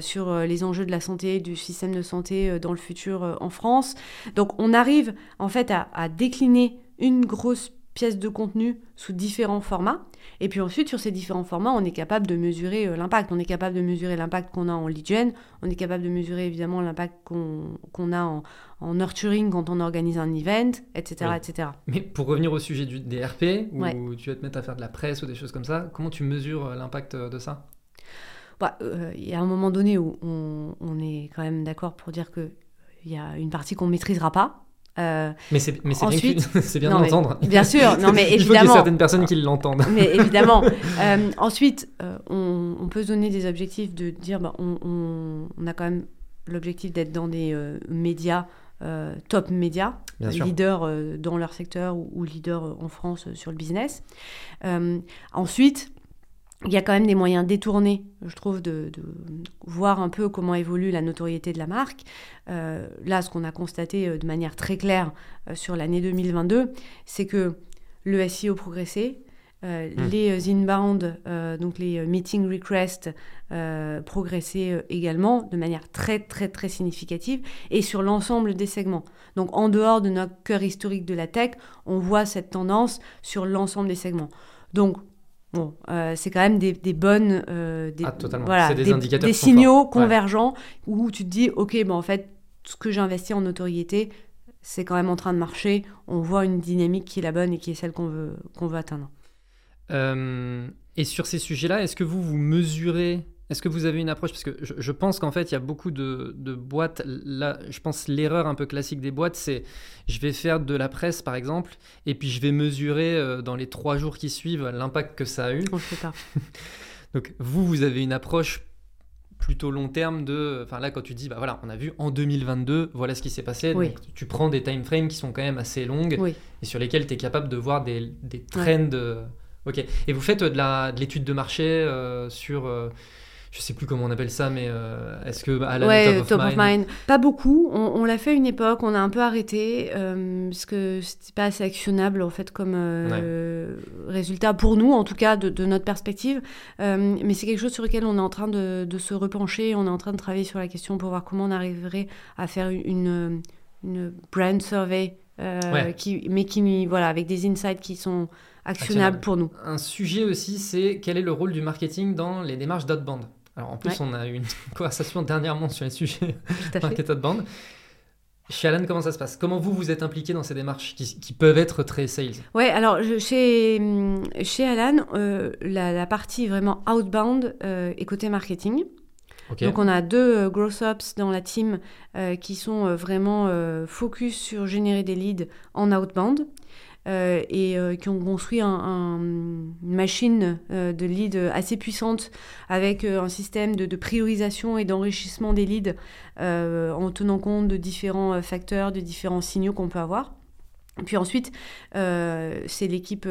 sur les enjeux de la santé, du système de santé dans le futur en France. Donc on arrive en fait à, à décliner une grosse pièces de contenu sous différents formats. Et puis ensuite, sur ces différents formats, on est capable de mesurer euh, l'impact. On est capable de mesurer l'impact qu'on a en lead gen, on est capable de mesurer évidemment l'impact qu'on a en, en, nurturing quand on organise un event, etc. etc. Mais pour revenir au sujet du, des RP, où tu vas te mettre à faire de la presse ou des choses comme ça, comment tu mesures euh, l'impact euh, de ça? Bah, Il y a un moment donné où on, on est quand même d'accord pour dire qu'il y a une partie qu'on ne maîtrisera pas. Euh, mais c'est ensuite... [laughs] bien, bien d'entendre. Bien sûr, non mais évidemment. [laughs] Il faut qu'il y ait certaines personnes qui l'entendent. mais [laughs] évidemment. Euh, ensuite, euh, on, on, peut se donner des objectifs de dire, bah, on, on, on, a quand même l'objectif d'être dans des médias, top médias, leaders dans leur secteur ou, ou leaders en France sur le business. ensuite, il y a quand même des moyens détournés, je trouve, de, voir un peu comment évolue la notoriété de la marque. Euh, là, ce qu'on a constaté euh, de manière très claire euh, sur l'année 2022, c'est que le SEO progressait, hmm. les inbound, donc les meeting requests, progressaient également de manière très très très significative et sur l'ensemble des segments. Donc en dehors de notre cœur historique de la tech, on voit cette tendance sur l'ensemble des segments. Donc Bon, euh, c'est quand même des, bonnes, euh, des, ah, des, indicateurs des signaux convergents où tu te dis, ok, ben en fait, ce que j'ai investi en notoriété, c'est quand même en train de marcher. On voit une dynamique qui est la bonne et qui est celle qu'on veut, qu'on veut atteindre. Euh, et sur ces sujets-là, est-ce que vous vous mesurez est-ce que vous avez une approche? Parce que je, pense qu'en fait, il y a beaucoup de, boîtes. Là, je pense l'erreur un peu classique des boîtes, c'est je vais faire de la presse, par exemple, et puis je vais mesurer euh, dans les trois jours qui suivent l'impact que ça a eu. On fait pas. Donc, vous, vous avez une approche plutôt long terme de. Enfin, là, quand tu dis, bah voilà, on a vu en 2022, voilà ce qui s'est passé. Donc, tu prends des time frames qui sont quand même assez longues et sur lesquels tu es capable de voir des, des trends. Euh, ok. Et vous faites de l'étude de, de, marché euh, sur je sais plus comment on appelle ça, mais euh, est-ce que Alan ouais, top, of, mind? Pas beaucoup. On, l'a fait une époque, on a un peu arrêté euh, parce que c'était pas assez actionnable en fait comme euh, résultat pour nous, en tout cas de, notre perspective. mais c'est quelque chose sur lequel on est en train de, se repencher. On est en train de travailler sur la question pour voir comment on arriverait à faire une, une brand survey, qui, mais qui voilà avec des insights qui sont actionnables pour nous. Un sujet aussi, c'est quel est le rôle du marketing dans les démarches d'outbound alors en plus, on a eu une [laughs] conversation dernièrement sur les sujets [laughs] market band. Chez Alan, comment ça se passe? Comment vous, vous êtes impliqué dans ces démarches qui, peuvent être très sales? Ouais, alors chez, chez Alan, euh, la, partie vraiment outbound euh, est côté marketing. Donc on a deux euh, gross ops dans la team qui sont vraiment focus sur générer des leads en outbound. Euh, et euh, qui ont construit une machine euh, de leads assez puissante avec un système de, priorisation et d'enrichissement des leads en tenant compte de différents facteurs, de différents signaux qu'on peut avoir. puis ensuite, c'est l'équipe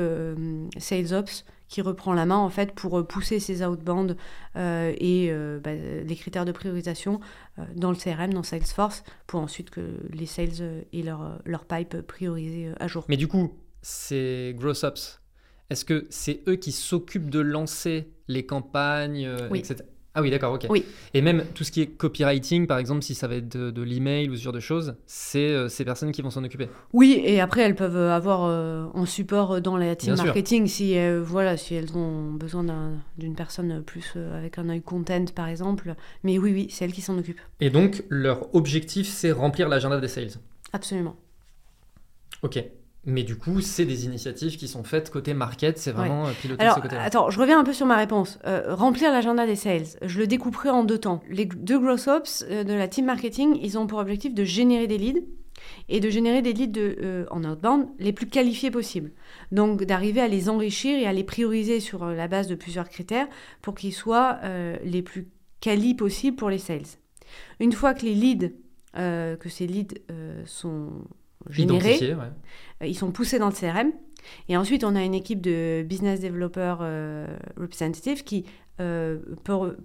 SalesOps qui reprend la main en fait pour pousser ces outbound et bah, les critères de priorisation dans le CRM, dans Salesforce, pour ensuite que les sales aient leur, pipe priorisé à jour. Mais du coup, ces gross ups, est-ce que c'est eux qui s'occupent de lancer les campagnes, euh, etc. Ah oui, d'accord, ok. Oui. Et même tout ce qui est copywriting, par exemple, si ça va être de, l'email ou ce genre de choses, c'est euh, ces personnes qui vont s'en occuper. Oui, et après, elles peuvent avoir euh, un support dans la team marketing si, voilà, si elles ont besoin d'une personne plus avec un œil content, par exemple. Mais oui, oui, c'est elles qui s'en occupent. Et donc, leur objectif, c'est remplir l'agenda des sales Absolument. Ok. Mais du coup, c'est des initiatives qui sont faites côté market, c'est vraiment ouais. Euh, piloter ce côté-là. Attends, je reviens un peu sur ma réponse. Euh, remplir l'agenda des sales, je le découperai en deux temps. Les deux gross ops euh, de la team marketing, ils ont pour objectif de générer des leads et de générer des leads de, en outbound les plus qualifiés possibles. Donc d'arriver à les enrichir et à les prioriser sur la base de plusieurs critères pour qu'ils soient les plus quali possibles pour les sales. Une fois que les leads, que ces leads sont générés. Euh, ils sont poussés dans le CRM. Et ensuite, on a une équipe de business developer euh, representatives qui euh, peuvent,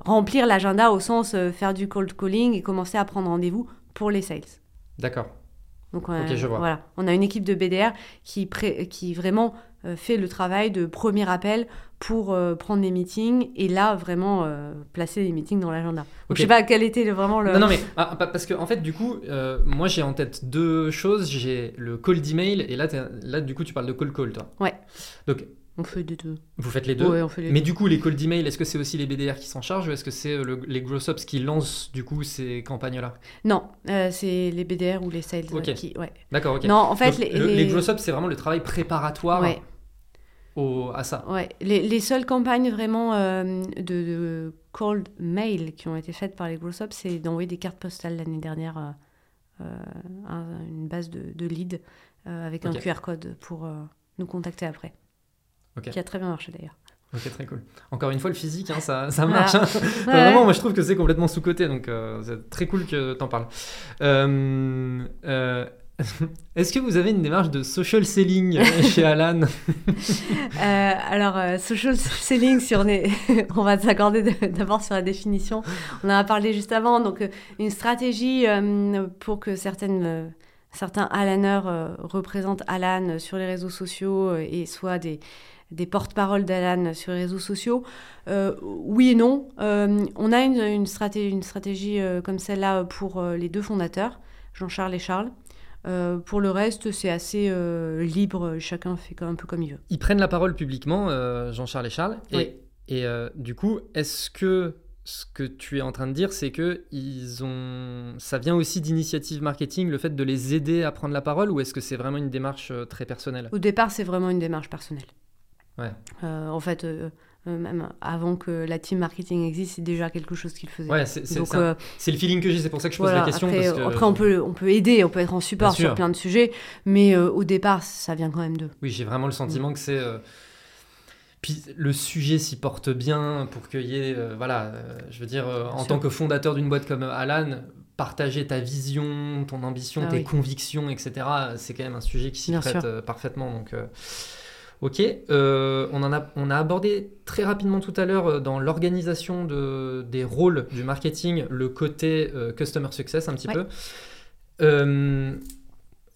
remplir l'agenda au sens faire du cold calling et commencer à prendre rendez-vous pour les sales. D'accord. Donc, je vois. voilà, on a une équipe de BDR qui, qui vraiment fait le travail de premier appel pour euh, prendre des meetings et là vraiment euh, placer des meetings dans l'agenda. Je sais pas quel était le- vraiment le. Non, non, mais ah, pa- parce que en fait, du coup, euh, moi j'ai en tête deux choses. J'ai le call d'email et là, là, du coup, tu parles de call call, toi. Ouais. Donc, On fait des deux. vous faites les deux. Ouais, on fait les Mais deux. du coup, les calls d'email, est-ce que c'est aussi les BDR qui s'en chargent ou est-ce que c'est le- les gross ups qui lancent du coup ces campagnes-là? Non, euh, c'est les BDR ou les sales euh, Ok. qui. Ouais. D'accord, ok. Non, en fait, Donc, les, les- les gross ups, c'est vraiment le travail préparatoire Ouais. Au- à ça. Ouais, les, les seules campagnes vraiment euh, de, de cold mail qui ont été faites par les gross ups, c'est d'envoyer des cartes postales l'année dernière, euh, euh, un- une base de, de leads euh, avec un. QR code pour nous contacter après. Qui a très bien marché d'ailleurs. Ok, très cool. Encore une fois, le physique, hein, ça, ça Voilà. marche. hein. [laughs] Ouais, Vraiment, moi je trouve que c'est complètement sous-côté, donc c'est très cool que t'en parles. [laughs] Est-ce que vous avez une démarche de social selling euh, chez Alan [laughs] Euh, alors, euh, social selling, si on, est... [laughs] on va s'accorder de- d'abord sur la définition. On en a parlé juste avant. Donc, une stratégie pour que certains Alaners euh, représentent Alan sur les réseaux sociaux et soient des, des porte-parole d'Alan sur les réseaux sociaux. Oui et non. On a une, stratégie, comme celle-là pour les deux fondateurs, Jean-Charles et Charles. Euh, pour le reste, c'est assez euh, libre. Chacun fait un peu comme il veut. Ils prennent la parole publiquement, euh, Jean-Charles et Charles. Et, Oui. et, du coup, est-ce que ce que tu es en train de dire, c'est que ils ont, ça vient aussi d'initiative marketing, le fait de les aider à prendre la parole, ou est-ce que c'est vraiment une démarche très personnelle? Au départ, c'est vraiment une démarche personnelle. Ouais. En fait, euh, même avant que la team marketing existe, c'est déjà quelque chose qu'ils faisaient. Ouais, c'est euh, le feeling que j'ai, c'est pour ça que je pose la question. après, parce que- après, on, peut, on peut aider, on peut être en support sur plein de sujets, mais euh, au départ, ça vient quand même d'eux. Oui, j'ai vraiment le sentiment que c'est. Puis le sujet s'y porte bien pour qu'il y ait. voilà, je veux dire, en sûr. tant que fondateur d'une boîte comme Alan, partager ta vision, ton ambition, Ah tes oui. convictions, etc., c'est quand même un sujet qui s'y prête parfaitement. Donc. Ok, euh, on, en a, on a abordé très rapidement tout à l'heure euh, dans l'organisation de, des rôles du marketing le côté euh, customer success un petit Ouais. peu. Euh,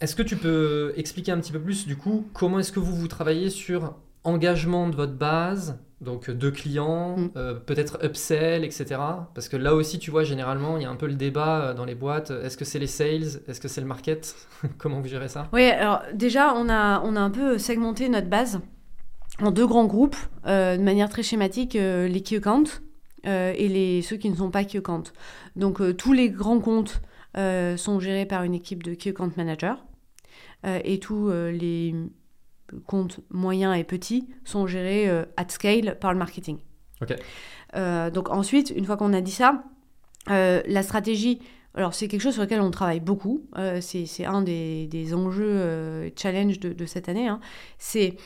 est-ce que tu peux expliquer un petit peu plus du coup comment est-ce que vous vous travaillez sur engagement de votre base, donc de clients, Mm. euh, peut-être upsell, etc. Parce que là aussi, tu vois, généralement, il y a un peu le débat euh, dans les boîtes. Est-ce que c'est les sales? Est-ce que c'est le market? [laughs] Comment vous gérez ça? Oui, alors déjà, on a, on a un peu segmenté notre base en deux grands groupes, euh, de manière très schématique, euh, les key accounts euh, et les, ceux qui ne sont pas key accounts. Donc, euh, tous les grands comptes euh, sont gérés par une équipe de key account manager euh, et tous euh, les comptes moyens et petits sont gérés euh, at scale par le marketing. Ok. Euh, donc ensuite, une fois qu'on a dit ça, euh, la stratégie, alors c'est quelque chose sur lequel on travaille beaucoup, euh, c'est un des, des enjeux challenge de, de cette année, hein. c'est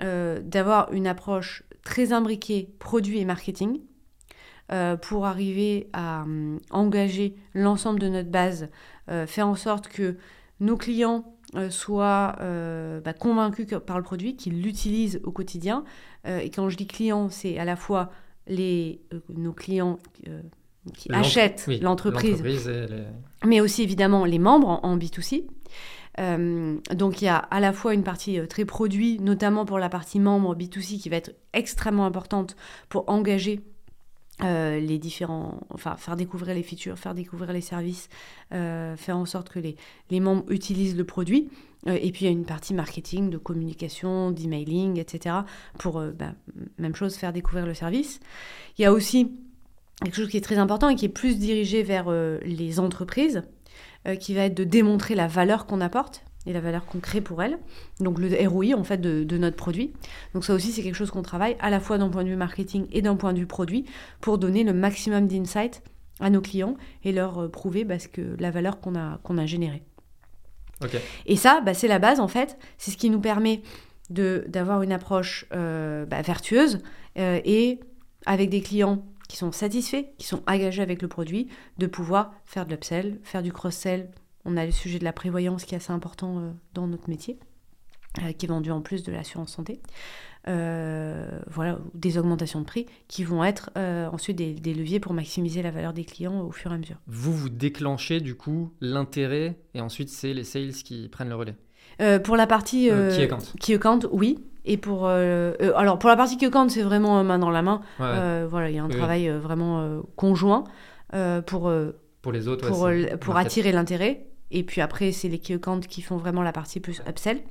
d'avoir une approche très imbriquée produit et marketing pour arriver à hum, engager l'ensemble de notre base, faire en sorte que nos clients soient euh, bah, convaincus par le produit, qu'ils l'utilisent au quotidien. Euh, et quand je dis clients, c'est à la fois les, euh, nos clients euh, qui achètent oui, l'entreprise, les- mais aussi évidemment les membres en, en B2C. Euh, donc il y a à la fois une partie euh, très produit, notamment pour la partie membre B2C qui va être extrêmement importante pour engager euh, les différents, enfin faire découvrir les features, faire découvrir les services, euh, faire en sorte que les, les membres utilisent le produit. Euh, et puis il y a une partie marketing, de communication, d'emailing, etc. pour, bah, même chose, faire découvrir le service. Il y a aussi quelque chose qui est très important et qui est plus dirigé vers les entreprises, qui va être de démontrer la valeur qu'on apporte et la valeur qu'on crée pour elles. Donc le ROI en fait de, de notre produit. Donc ça aussi c'est quelque chose qu'on travaille à la fois d'un point de vue marketing et d'un point de vue produit pour donner le maximum d'insight à nos clients et leur euh, prouver parce que la valeur qu'on a, qu'on a générée. Et ça, bah, c'est la base en fait. C'est ce qui nous permet de d'avoir une approche euh, bah, vertueuse euh, et avec des clients qui sont satisfaits, qui sont engagés avec le produit, de pouvoir faire de l'upsell, faire du cross-sell. On a le sujet de la prévoyance qui est assez important euh, dans notre métier, euh, qui est vendu en plus de l'assurance santé. Euh, voilà, des augmentations de prix qui vont être euh, ensuite des, des leviers pour maximiser la valeur des clients au fur et à mesure. Vous, vous déclenchez du coup l'intérêt et ensuite c'est les sales qui prennent le relais. Euh, pour la partie qui account, oui. Et pour, alors pour la partie que quand c'est vraiment main dans la main, Ouais, voilà, il y a un Oui, travail vraiment conjoint pour, Pour les autres, pour, attirer l'intérêt. Et puis après, c'est les key accounts qui font vraiment la partie plus upsell.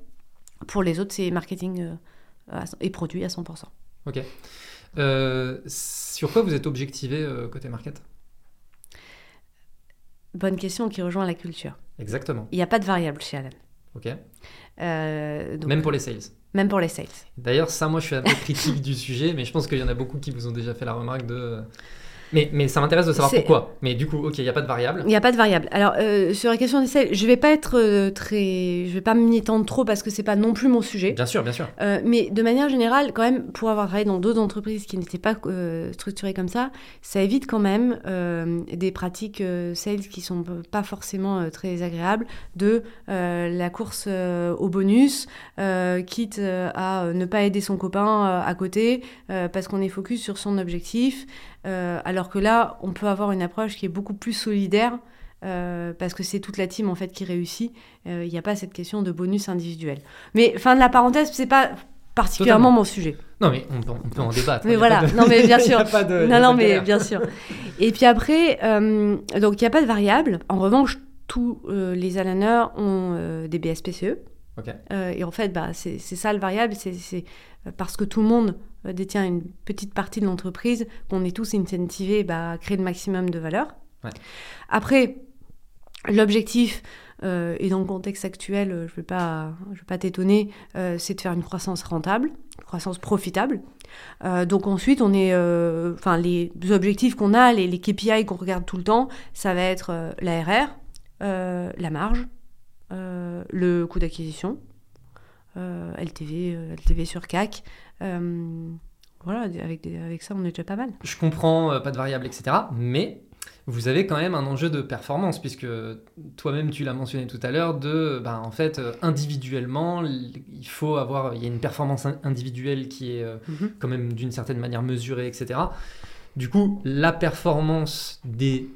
Pour les autres, c'est marketing euh, et produit à 100%. Ok. Euh, sur quoi vous êtes objectivé euh, côté market? Bonne question qui rejoint la culture. Exactement. Il n'y a pas de variable chez Alan. Ok. Euh, donc, Même pour les sales. même pour les sales. D'ailleurs, ça, moi, je suis un peu critique du sujet, mais je pense qu'il y en a beaucoup qui vous ont déjà fait la remarque de. Mais, mais ça m'intéresse de savoir pourquoi. Mais du coup, ok, il n'y a pas de variable. Il n'y a pas de variable. Alors, euh, sur la question des sales, je vais pas être euh, très. Je vais pas m'y étendre trop parce que c'est pas non plus mon sujet. Bien sûr, bien sûr. Euh, mais de manière générale, quand même, pour avoir travaillé dans d'autres entreprises qui n'étaient pas euh, structurées comme ça, ça évite quand même des pratiques sales qui sont pas forcément très agréables, de la course au bonus, quitte à ne pas aider son copain à côté parce qu'on est focus sur son objectif, alors que là, on peut avoir une approche qui est beaucoup plus solidaire. euh, parce que c'est toute la team en fait qui réussit. Euh, Il n'y a pas cette question de bonus individuel. Mais fin de la parenthèse, c'est pas particulièrement Totalement. mon sujet. Non, mais on peut, on peut en débattre. Mais y a voilà, de- non mais bien [laughs] sûr. de- non, non, mais bien sûr. Et puis après, euh, donc il n'y a pas de variable. En revanche, tous euh, les Alaners ont euh, des BSPCE. Euh, et en fait, bah, c'est ça le variable, c'est euh, parce que tout le monde euh, détient une petite partie de l'entreprise qu'on est tous incentivés bah, à créer le maximum de valeur. Ouais. Après, l'objectif, euh, et dans le contexte actuel, euh, je ne vais pas, je vais pas t'étonner, euh, c'est de faire une croissance rentable, une croissance profitable. Euh, donc ensuite, on est, euh, enfin les objectifs qu'on a, les, les KPI qu'on regarde tout le temps, ça va être euh, l'ARR, euh, la marge, euh, le coût d'acquisition, euh, LTV, euh, LTV sur CAC. euh, voilà, avec, des- avec ça, on est déjà pas mal. Je comprends, euh, pas de variable, etc. Mais vous avez quand même un enjeu de performance, puisque toi-même, tu l'as mentionné tout à l'heure, de, ben, en fait, euh, individuellement, il faut avoir, il y a une performance in- individuelle qui est euh, Mhm. quand même d'une certaine manière mesurée, etc. Du coup, la performance des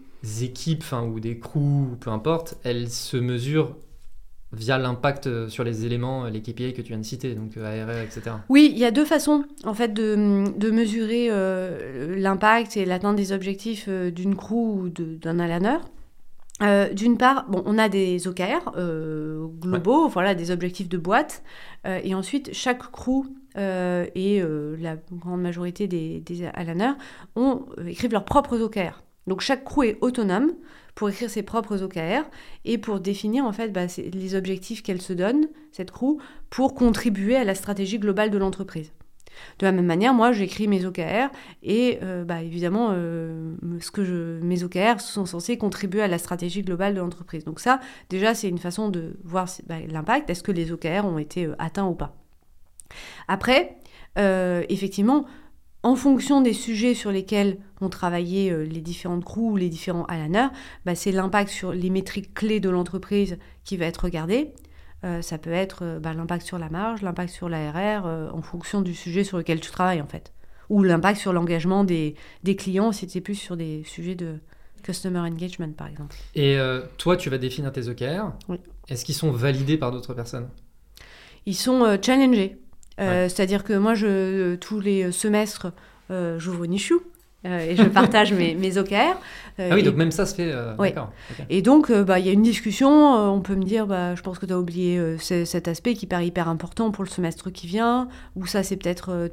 équipes, ou des crews, peu importe, elle se mesure via l'impact euh, sur les éléments, euh, les KPI que tu viens de citer, donc euh, ARR, etc. Oui, il y a deux façons en fait de, de mesurer euh, l'impact et l'atteinte des objectifs euh, d'une crew ou d'un alaneur. Euh, D'une part, bon, on a des OKR globaux, voilà, des objectifs de boîte, et ensuite chaque crew et la grande majorité des, des alaneurs ont, écrivent leurs propres OKR. Donc chaque crew est autonome pour écrire ses propres OKR et pour définir en fait bah, les objectifs qu'elle se donne, cette crew, pour contribuer à la stratégie globale de l'entreprise. De la même manière, moi, j'écris mes OKR et euh, bah, évidemment, euh, ce que je, mes OKR sont censés contribuer à la stratégie globale de l'entreprise. Donc ça, déjà, c'est une façon de voir bah, l'impact. Est-ce que les OKR ont été euh, atteints ou pas? Après, effectivement, en fonction des sujets sur lesquels ont travaillé euh, les différentes crews ou les différents alaners, bah, c'est l'impact sur les métriques clés de l'entreprise qui va être regardé. Euh, ça peut être euh, bah, l'impact sur la marge, l'impact sur l'ARR, euh, en fonction du sujet sur lequel tu travailles en fait. Ou l'impact sur l'engagement des, des clients si c'est plus sur des sujets de customer engagement par exemple. Et euh, toi, tu vas définir tes OKR. Oui. Est-ce qu'ils sont validés par d'autres personnes? Ils sont challengés. Euh, C'est-à-dire que moi, je, tous les semestres, euh, j'ouvre une issue euh, et je partage mes, mes OKR. euh, Ah oui, et donc même ça se fait. euh, ok. Et donc, euh, bah, il y a une discussion. euh, on peut me dire, bah, je pense que tu as oublié euh, ce- cet aspect qui paraît hyper important pour le semestre qui vient. Ou ça, c'est peut-être, euh,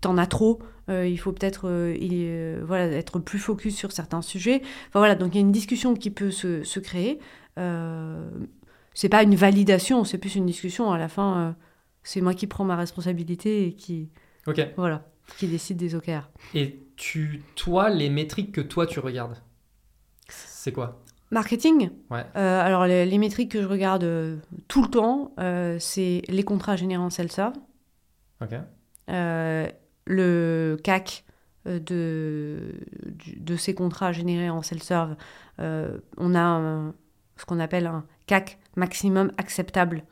t'en- as trop. euh, il faut peut-être euh, euh, voilà, être plus focus sur certains sujets. Enfin, voilà, donc il y a une discussion qui peut se, se créer. Euh, c'est pas une validation, c'est plus une discussion. À la fin, euh, c'est moi qui prends ma responsabilité et qui, voilà, qui décide des OKR. Et tu, toi, les métriques que toi tu regardes, c'est quoi? Marketing? Ouais. Euh, Alors, les, les métriques que je regarde euh, tout le temps, euh, c'est les contrats générés en self-serve, Ok. le CAC de, de ces contrats générés en self-serve. on a un- ce qu'on appelle un CAC maximum acceptable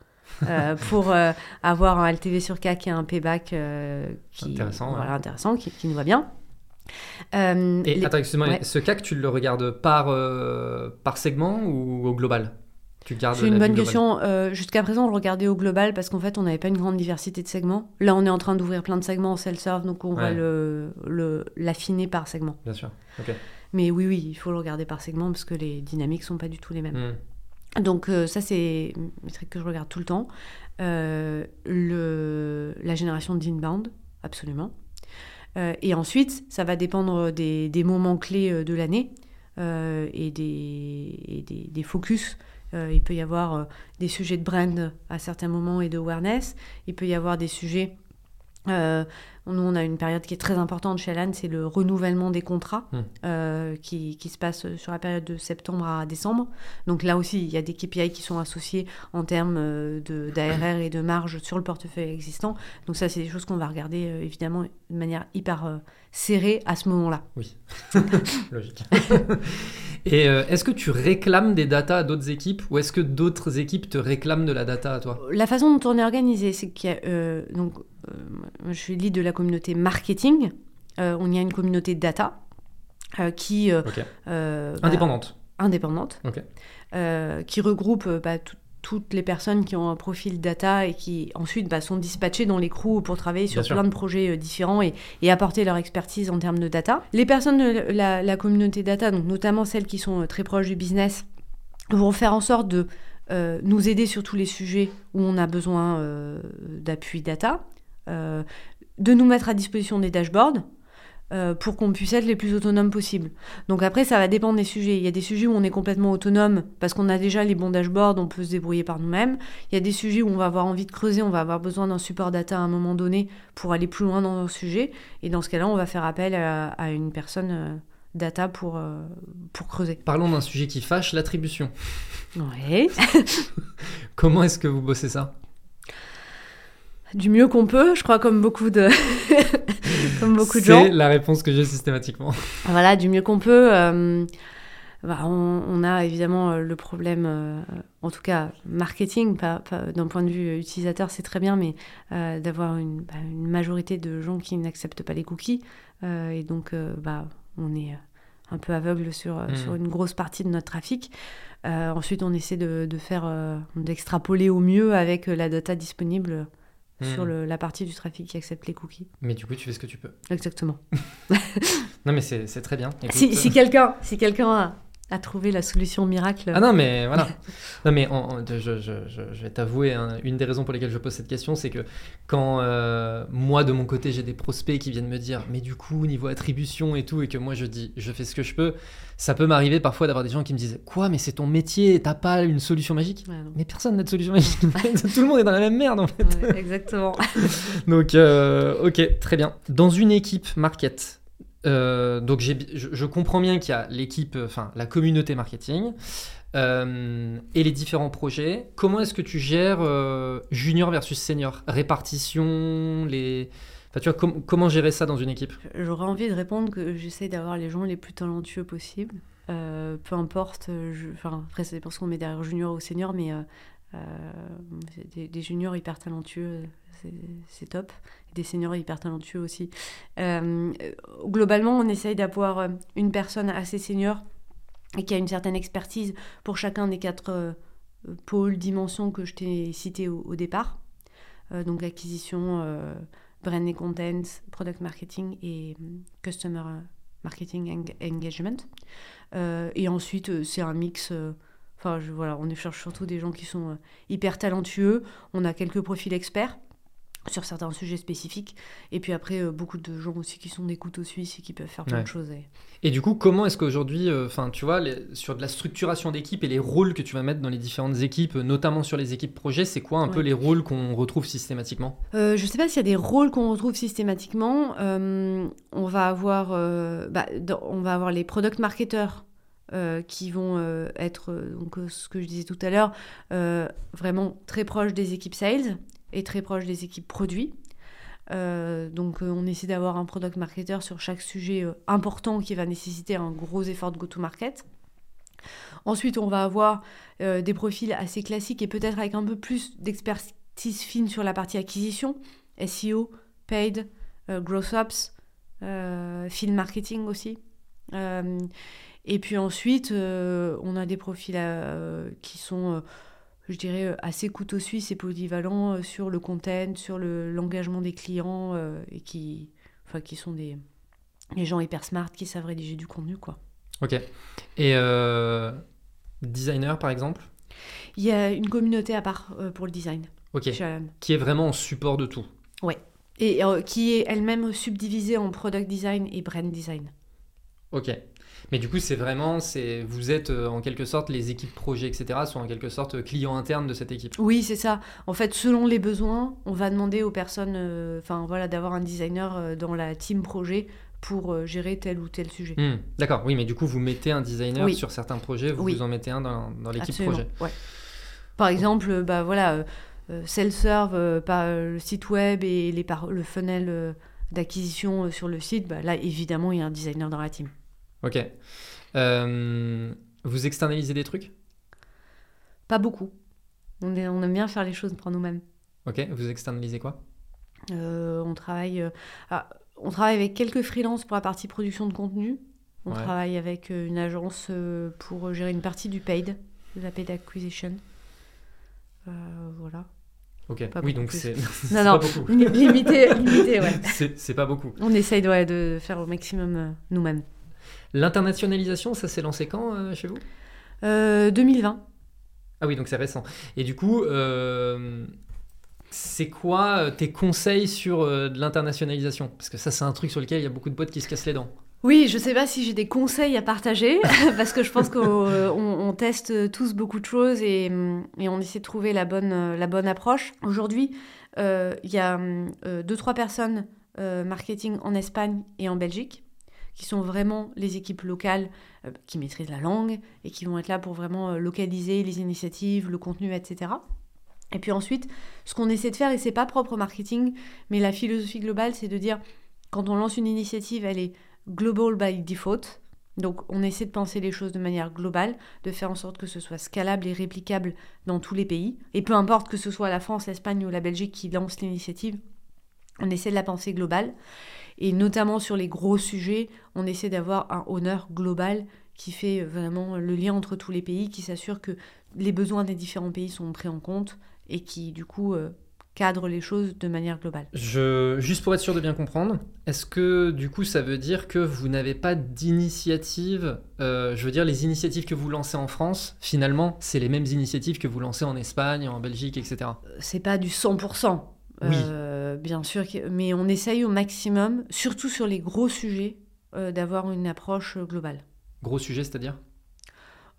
euh, pour euh, avoir un LTV sur CAC et un payback euh, qui, Intéressant, ouais. voilà, intéressant qui, qui nous va bien. Et les- attends, excuse-moi, ouais. ce CAC, tu le regardes par, par segment ou au global? C'est une bonne question. Euh, Jusqu'à présent, on le regardait au global parce qu'en fait, on n'avait pas une grande diversité de segments. Là, on est en train d'ouvrir plein de segments en self-serve, donc on va Ouais. le- le- l'affiner par segment. Bien sûr. Mais oui, oui, il faut le regarder par segment parce que les dynamiques sont pas du tout les mêmes. Hmm. Donc euh, ça, c'est une métrique que je regarde tout le temps. Euh, la génération d'inbound, absolument. Euh, et ensuite, ça va dépendre des, moments clés de l'année et, des, et des, des focus. Il peut y avoir des sujets de brand à certains moments et de awareness. Il peut y avoir des sujets... nous, on a une période qui est très importante chez Alan, c'est le renouvellement des contrats Hmm. euh, qui, qui se passe sur la période de septembre à décembre. Donc là aussi, il y a des KPI qui sont associés en termes euh, d'ARR et de marge sur le portefeuille existant. Donc ça, c'est des choses qu'on va regarder euh, évidemment de manière hyper euh, serrée à ce moment-là. [laughs] Logique. [laughs] Et est-ce que tu réclames des datas à d'autres équipes ou est-ce que d'autres équipes te réclament de la data à toi? La façon dont on est organisé, c'est qu'il y a... donc, je suis lead de la communauté marketing. Euh, on y a une communauté data euh, qui... euh, Ok. euh, bah, Indépendante. indépendante, qui regroupe bah, tout- toutes les personnes qui ont un profil data et qui ensuite bah, sont dispatchées dans les crews pour travailler sur Bien sûr. plein de projets euh, différents et, et apporter leur expertise en termes de data. Les personnes de la, la communauté data, donc notamment celles qui sont euh, très proches du business, vont faire en sorte de euh, nous aider sur tous les sujets où on a besoin d'appui data, de nous mettre à disposition des dashboards euh, pour qu'on puisse être les plus autonomes possible. Donc après, ça va dépendre des sujets. Il y a des sujets où on est complètement autonome parce qu'on a déjà les bons dashboards, on peut se débrouiller par nous-mêmes. Il y a des sujets où on va avoir envie de creuser, on va avoir besoin d'un support data à un moment donné pour aller plus loin dans un sujet. Et dans ce cas-là, on va faire appel à, à une personne euh, data pour, euh, pour creuser. Parlons d'un sujet qui fâche, l'attribution. Ouais. [laughs] Comment est-ce que vous bossez ça? Du mieux qu'on peut, je crois, comme beaucoup de, [laughs] comme beaucoup de C'est gens. la réponse que j'ai systématiquement. Voilà, du mieux qu'on peut. euh, bah, on, on a évidemment euh, le problème, euh, en tout cas marketing, pas, pas- d'un point de vue utilisateur, c'est très bien, mais euh, d'avoir une, bah, une majorité de gens qui n'acceptent pas les cookies. Et donc, bah, on est un peu aveugle sur, sur une grosse partie de notre trafic. Ensuite, on essaie de, de faire, d'extrapoler au mieux avec la data disponible sur Hmm. le- la partie du trafic qui accepte les cookies. Mais du coup, tu fais ce que tu peux. Exactement. [laughs] Non, mais c'est très bien. Écoute, Si, euh, si quelqu'un si quelqu'un a, a trouvé la solution miracle. Ah non, mais voilà. [laughs] non, mais en- en- je, je- je- je vais t'avouer, hein, une des raisons pour lesquelles je pose cette question, c'est que quand euh, moi, de mon côté, j'ai des prospects qui viennent me dire, mais du coup, niveau attribution et tout, et que moi, je dis, je fais ce que je peux, ça peut m'arriver parfois d'avoir des gens qui me disent, quoi, mais c'est ton métier, t'as pas une solution magique Ouais. Mais personne n'a de solution magique. [laughs] Tout le monde est dans la même merde, en fait. Ouais, exactement. [laughs] Donc, euh, ok, très bien. Dans une équipe market, euh, donc je, comprends bien qu'il y a l'équipe, enfin la communauté marketing euh, et les différents projets. Comment est-ce que tu gères euh, junior versus senior? Répartition, les. Enfin, tu vois, com- comment gérer ça dans une équipe? J'aurais envie de répondre que j'essaie d'avoir les gens les plus talentueux possibles. Peu importe, enfin, après ça dépend ce qu'on met derrière junior ou senior, mais des, juniors hyper talentueux, c'est top. Des seniors hyper talentueux aussi. Euh, globalement, on essaye d'avoir euh, une personne assez senior et qui a une certaine expertise pour chacun des quatre euh, pôles, dimensions que je t'ai cités au, départ. Donc acquisition, brand et content, product marketing et customer marketing eng- engagement. Et ensuite, c'est un mix. Enfin, voilà, on cherche surtout des gens qui sont hyper talentueux. On a quelques profils experts sur certains sujets spécifiques. Et puis après, euh, beaucoup de gens aussi qui sont des couteaux suisses et qui peuvent faire plein Ouais. de choses. et- Et du coup, comment est-ce qu'aujourd'hui, euh, tu vois, les- sur de la structuration d'équipe et les rôles que tu vas mettre dans les différentes équipes, euh, notamment sur les équipes projets, c'est quoi un peu les rôles qu'on retrouve systématiquement? Euh, je ne sais pas s'il y a des rôles qu'on retrouve systématiquement. On, va avoir, bah, dans- on va avoir les product marketeurs euh, qui vont euh, être, euh, donc, ce que je disais tout à l'heure, vraiment très proches des équipes sales et très proches des équipes produits. Euh, donc euh, on essaie d'avoir un product marketer sur chaque sujet euh, important qui va nécessiter un gros effort de go-to-market. Ensuite, on va avoir des profils assez classiques et peut-être avec un peu plus d'expertise fine sur la partie acquisition, SEO, paid, growth ops, field marketing aussi. Et puis ensuite, on a des profils qui sont, je dirais, assez couteau suisse et polyvalents euh, sur le content, sur le- l'engagement des clients euh, et qui, enfin, qui sont des, des gens hyper smart qui savent rédiger du contenu, quoi. Ok. Et euh, designer, par exemple? Il y a une communauté à part euh, pour le design Ok. Qui est vraiment en support de tout. Et euh, qui est elle-même subdivisée en product design et brand design. Ok. Mais du coup, c'est vraiment, c'est, vous êtes euh, en quelque sorte, les équipes projets, etc., sont en quelque sorte euh, clients internes de cette équipe. Oui, c'est ça. En fait, selon les besoins, on va demander aux personnes, euh, enfin voilà, d'avoir un designer dans la team projet pour gérer tel ou tel sujet. Hmm, D'accord, oui, mais du coup, vous mettez un designer Oui. sur certains projets, vous Oui. vous en mettez un dans, dans l'équipe projet. ouais. Par exemple, bah voilà, self-serve, le site web et les par- le funnel d'acquisition sur le site, bah là évidemment il y a un designer dans la team. Ok. Euh, vous externalisez des trucs? Pas beaucoup. On, est- on aime bien faire les choses pour nous-mêmes. Ok. Vous externalisez quoi? Euh, on travaille, euh, ah, on travaille avec quelques freelances pour la partie production de contenu. On Ouais. travaille avec une agence pour gérer une partie du paid, de la paid acquisition. Voilà. Ok. Pas oui, donc c'est [laughs] Non, [laughs] pas non, limité, limité, ouais. [laughs] C'est pas beaucoup. On essaye ouais, de faire au maximum nous-mêmes. L'internationalisation, ça s'est lancé quand euh, chez vous? Euh, 2020. Ah oui, donc c'est récent. Et du coup, euh, c'est quoi euh, tes conseils sur euh, de l'internationalisation? Parce que ça, c'est un truc sur lequel il y a beaucoup de boîtes qui se cassent les dents. Oui, je sais pas si j'ai des conseils à partager, [laughs] parce que je pense qu'on euh, on- on teste tous beaucoup de choses et, hum, et on essaie de trouver la bonne, euh, la bonne approche. Aujourd'hui, euh, il y a hum, euh, deux, trois personnes euh, marketing en Espagne et en Belgique qui sont vraiment les équipes locales euh, qui maîtrisent la langue et qui vont être là pour vraiment euh, localiser les initiatives, le contenu, etc. Et puis ensuite, ce qu'on essaie de faire, et c'est pas propre au marketing, mais la philosophie globale, c'est de dire, quand on lance une initiative, elle est global by default. Donc on essaie de penser les choses de manière globale, de faire en sorte que ce soit scalable et réplicable dans tous les pays. Et peu importe que ce soit la France, l'Espagne ou la Belgique qui lance l'initiative, on essaie de la penser globale. Et notamment sur les gros sujets, on essaie d'avoir un honneur global qui fait vraiment le lien entre tous les pays, qui s'assure que les besoins des différents pays sont pris en compte et qui du coup euh, cadre les choses de manière globale. Je, juste pour être sûr de bien comprendre, est-ce que du coup ça veut dire que vous n'avez pas d'initiative euh, Je veux dire, les initiatives que vous lancez en France, finalement, c'est les mêmes initiatives que vous lancez en Espagne, en Belgique, etc. c'est pas du 100%, Oui. euh, bien sûr, mais on essaye au maximum, surtout sur les gros sujets, euh, d'avoir une approche euh, globale. Gros sujet, c'est-à-dire?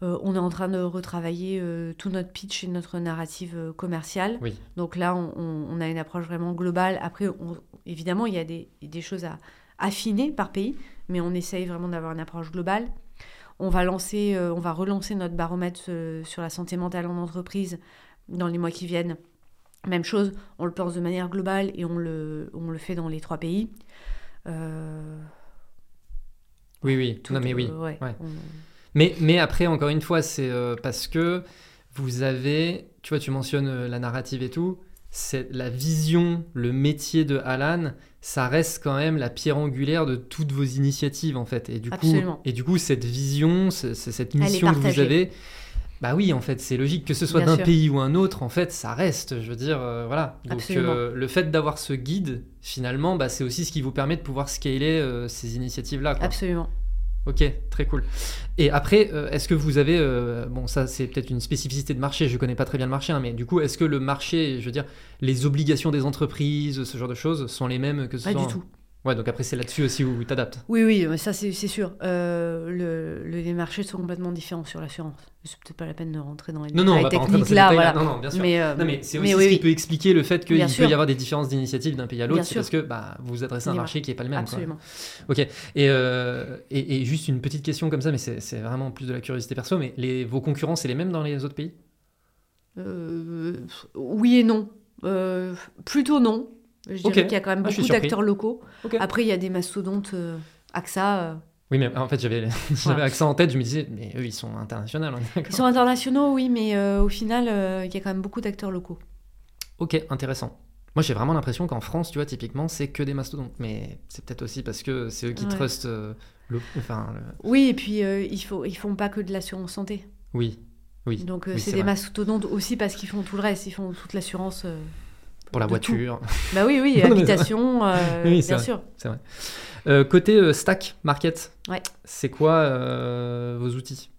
Euh, on est en train de retravailler euh, tout notre pitch et notre narrative euh, commerciale. Oui. Donc là, on, on- on a une approche vraiment globale. Après, on- évidemment, il y a des, des choses à affiner par pays, mais on essaye vraiment d'avoir une approche globale. On va, lancer, on va relancer notre baromètre sur la santé mentale en entreprise dans les mois qui viennent. Même chose, on le pense de manière globale et on le, on le fait dans les trois pays. Euh, Oui, oui. tout- non, mais oui. euh, ouais, ouais. on- Mais, mais après, encore une fois, c'est euh, parce que vous avez, tu vois, tu mentionnes la narrative et tout, c'est la vision, le métier de Alan, ça reste quand même la pierre angulaire de toutes vos initiatives en fait. Et du coup, Absolument. et du coup, cette vision, c'est- cette mission que vous avez. Bah oui, en fait, c'est logique que ce soit d'un pays ou un autre, en fait, ça reste. Je veux dire, euh, voilà. Donc, euh, le fait d'avoir ce guide, finalement, bah, c'est aussi ce qui vous permet de pouvoir scaler euh, ces initiatives-là. Absolument. Ok, très cool. Et après, est-ce que vous avez, bon, ça c'est peut-être une spécificité de marché, je connais pas très bien le marché, hein, mais du coup, est-ce que le marché, je veux dire, les obligations des entreprises, ce genre de choses, sont les mêmes que ce Pas soit- du tout. Ouais, donc après, c'est là-dessus aussi où tu t'adaptes. Oui, oui, mais ça c'est sûr. Euh, le, le- les marchés sont complètement différents sur l'assurance. C'est peut-être pas la peine de rentrer dans les Non, détails techniques là. Voilà. Non, non, bien sûr. Mais, euh, mais c'est aussi oui, ce qui oui. peut expliquer le fait qu'il peut sûr. y avoir des différences d'initiatives d'un pays à l'autre, c'est parce que bah, vous vous adressez à un marché qui est pas le même. quoi. Absolument. Ok. Et, euh, et, et juste une petite question comme ça, mais c'est vraiment plus de la curiosité perso, mais les, vos concurrents, c'est les mêmes dans les autres pays? Oui et non. Plutôt non. Je dirais Ok. qu'il y a quand même Ah, beaucoup d'acteurs locaux. Après, il y a des mastodontes euh, AXA. euh, Oui, mais en fait, j'avais [laughs] Voilà. accent en tête, je me disais, mais eux, ils sont internationaux. on est Ils sont internationaux, oui, mais euh, au final, il y a quand même beaucoup d'acteurs locaux. Ok, intéressant. Moi, j'ai vraiment l'impression qu'en France, tu vois, typiquement, c'est que des mastodontes. Mais c'est peut-être aussi parce que c'est eux qui Ouais. trustent le. Enfin, le- Oui, et puis ils, faut, ils font pas que de l'assurance santé. oui, oui. Donc Oui, c'est c'est des vrai. mastodontes aussi parce qu'ils font tout le reste, ils font toute l'assurance. Pour la de tout. voiture. [laughs] Bah oui, oui, [laughs] habitation, euh, Oui, bien vrai. sûr. C'est vrai. Euh, côté euh, stack market, Ouais. c'est quoi vos outils?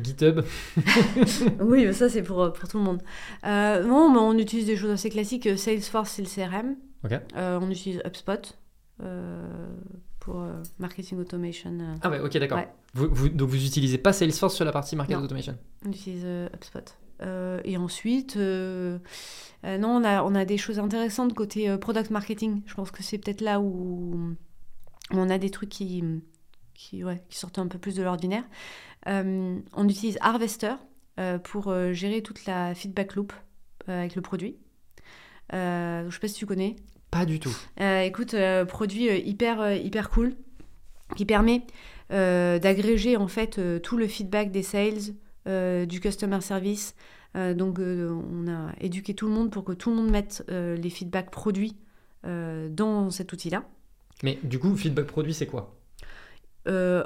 GitHub [laughs] Oui, mais ça c'est pour, pour tout le monde. Non, mais on utilise des choses assez classiques. Salesforce, c'est le CRM. Ok. Euh, on utilise HubSpot pour marketing automation. Ah ouais, ok, d'accord. Ouais. Vous, vous- donc vous utilisez pas Salesforce sur la partie market Non. automation? On utilise HubSpot. Euh, et ensuite, euh, euh, non, on a, on a des choses intéressantes côté product marketing. Je pense que c'est peut-être là où on a des trucs qui, qui, ouais, qui sortent un peu plus de l'ordinaire. On utilise Harvester pour gérer toute la feedback loop avec le produit. Je ne sais pas si tu connais. Pas du tout. Écoute, produit hyper, hyper cool qui permet d'agréger en fait tout le feedback des sales, du customer service. Euh, donc, euh, on a éduqué tout le monde pour que tout le monde mette euh, les feedbacks produits euh, dans cet outil-là. Mais du coup, feedback produit, c'est quoi? Euh,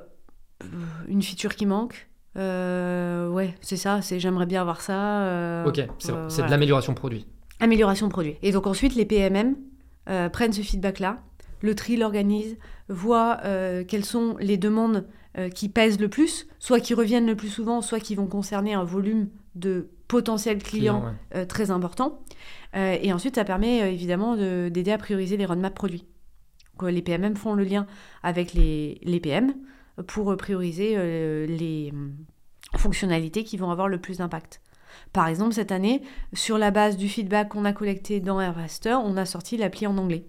une feature qui manque. Euh, ouais, c'est ça. C'est j'aimerais bien avoir ça. euh, Ok, c'est euh, voilà. de l'amélioration produit. Amélioration produit. Et donc ensuite, les PMM euh, prennent ce feedback-là, le tri, l'organisent, voient euh, quelles sont les demandes euh, qui pèsent le plus, soit qui reviennent le plus souvent, soit qui vont concerner un volume de potentiels clients Client, ouais. euh, très important. Euh, et ensuite, ça permet évidemment de- d'aider à prioriser les roadmaps produits. Donc, les PMM font le lien avec les, les PM pour prioriser les hum, fonctionnalités qui vont avoir le plus d'impact. Par exemple, cette année, sur la base du feedback qu'on a collecté dans Airmaster, on a sorti l'appli en anglais.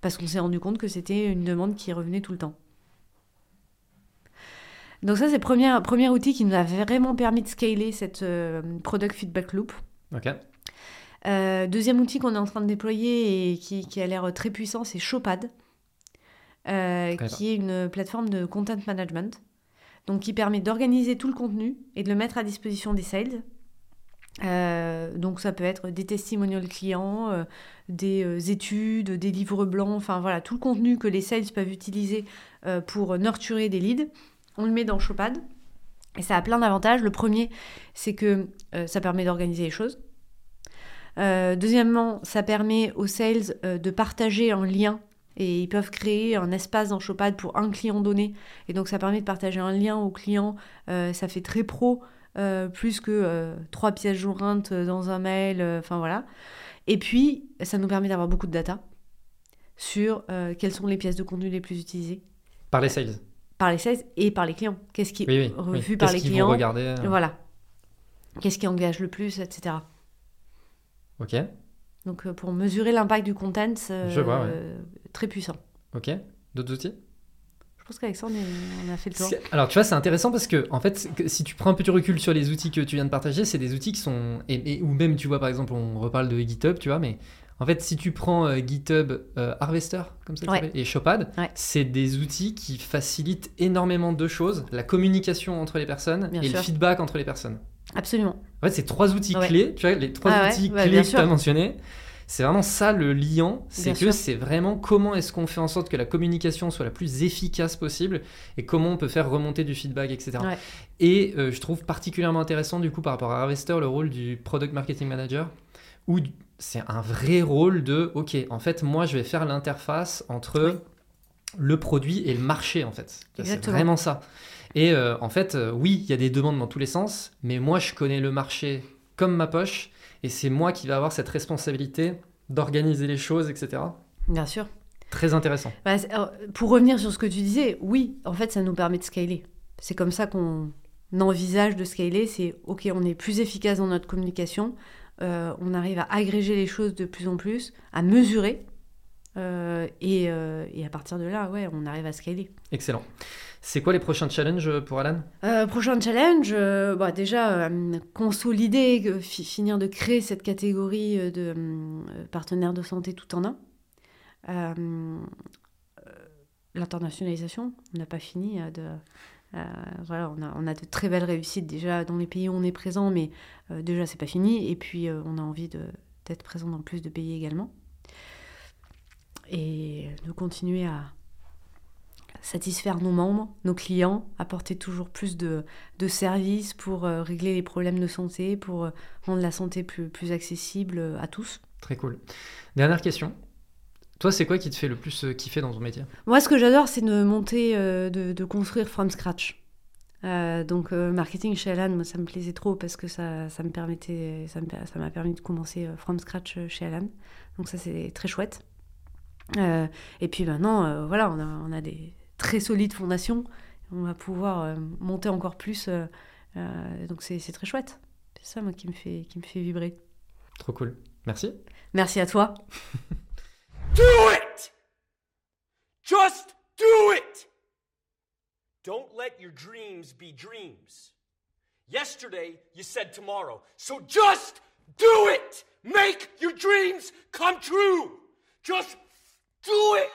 Parce qu'on s'est rendu compte que c'était une demande qui revenait tout le temps. Donc ça, c'est le premier, premier outil qui nous a vraiment permis de scaler cette euh, product feedback loop. Euh, deuxième outil qu'on est en train de déployer et qui, qui a l'air très puissant, c'est Showpad, euh, qui est une plateforme de content management, donc qui permet d'organiser tout le contenu et de le mettre à disposition des sales. Euh, donc ça peut être des testimonials clients, euh, des euh, études, des livres blancs, enfin voilà, tout le contenu que les sales peuvent utiliser pour nurturer des leads. On le met dans Showpad et ça a plein d'avantages. Le premier, c'est que euh, ça permet d'organiser les choses. Euh, deuxièmement, ça permet aux sales euh, de partager un lien et ils peuvent créer un espace dans Showpad pour un client donné. Et donc ça permet de partager un lien au client. Ça fait très pro, plus que trois pièces jointes dans un mail. Enfin voilà. Et puis, ça nous permet d'avoir beaucoup de data sur quelles sont les pièces de contenu les plus utilisées Par les sales. Par les sales et par les clients. Qu'est-ce qui est Oui, oui. oui. revu par les clients regarder euh, Voilà. Qu'est-ce qui engage le plus, etc. Ok. Donc euh, pour mesurer l'impact du content, Je vois, ouais. euh, très puissant. Ok. D'autres outils? Je pense qu'avec ça, on, a fait le tour. C'est- Alors, tu vois, c'est intéressant parce que, en fait, c'est si tu prends un petit recul sur les outils que tu viens de partager, c'est des outils qui sont. Et, et- ou même, tu vois, par exemple, on reparle de GitHub, tu vois, mais en fait, si tu prends euh, GitHub euh, Harvester, comme ça, Ouais. et Showpad, Ouais. c'est des outils qui facilitent énormément deux choses la communication entre les personnes Bien et le feedback entre les personnes. Absolument. En fait, c'est trois outils Ouais. clés, tu vois, les trois Ah outils clés que tu as mentionnés. C'est vraiment ça le liant, c'est que c'est vraiment comment est-ce qu'on fait en sorte que la communication soit la plus efficace possible et comment on peut faire remonter du feedback, etc. Ouais. Et euh, je trouve particulièrement intéressant du coup par rapport à Harvester le rôle du Product Marketing Manager où c'est un vrai rôle de, ok, en fait moi je vais faire l'interface entre Oui. le produit et le marché en fait. C'est vraiment ça. Et euh, en fait, euh, oui, il y a des demandes dans tous les sens, mais moi je connais le marché comme ma poche et c'est moi qui vais avoir cette responsabilité d'organiser les choses, etc. Bien sûr. Très intéressant. Bah, alors, pour revenir sur ce que tu disais, oui, en fait, ça nous permet de scaler. C'est comme ça qu'on envisage de scaler. C'est OK, on est plus efficace dans notre communication. Euh, on arrive à agréger les choses de plus en plus, à mesurer. euh, et, euh, et à partir de là, ouais, on arrive à scaler. Excellent. C'est quoi les prochains challenges pour Alan? Prochain challenge, bah, déjà consolider, fi- finir de créer cette catégorie de partenaires de santé tout en un. L'internationalisation, on n'a pas fini de. Euh, voilà, on a, on a de très belles réussites déjà dans les pays où on est présent, mais euh, déjà c'est pas fini. Et puis euh, on a envie d'être présent dans plus de pays également. Et de continuer à satisfaire nos membres, nos clients, apporter toujours plus de, de services pour régler les problèmes de santé, pour rendre la santé plus, plus accessible à tous. Très cool. Dernière question. Toi, c'est quoi qui te fait le plus kiffer dans ton métier? Moi, ce que j'adore, c'est de monter, de, de, construire from scratch. donc, marketing chez Alan, moi, ça me plaisait trop parce que ça, ça me permettait, ça m'a permis de commencer from scratch chez Alan. Donc, ça, c'est très chouette. et puis maintenant, voilà, on a, on a des, très solide fondation. On va pouvoir euh, monter encore plus. Euh, euh, donc c'est très chouette. C'est ça moi qui me fait qui me fait vibrer. Trop cool. Merci. Merci à toi. [laughs] do it. Just do it. Don't let your dreams be dreams. Yesterday you said tomorrow. So just do it. Make your dreams come true. Just do it.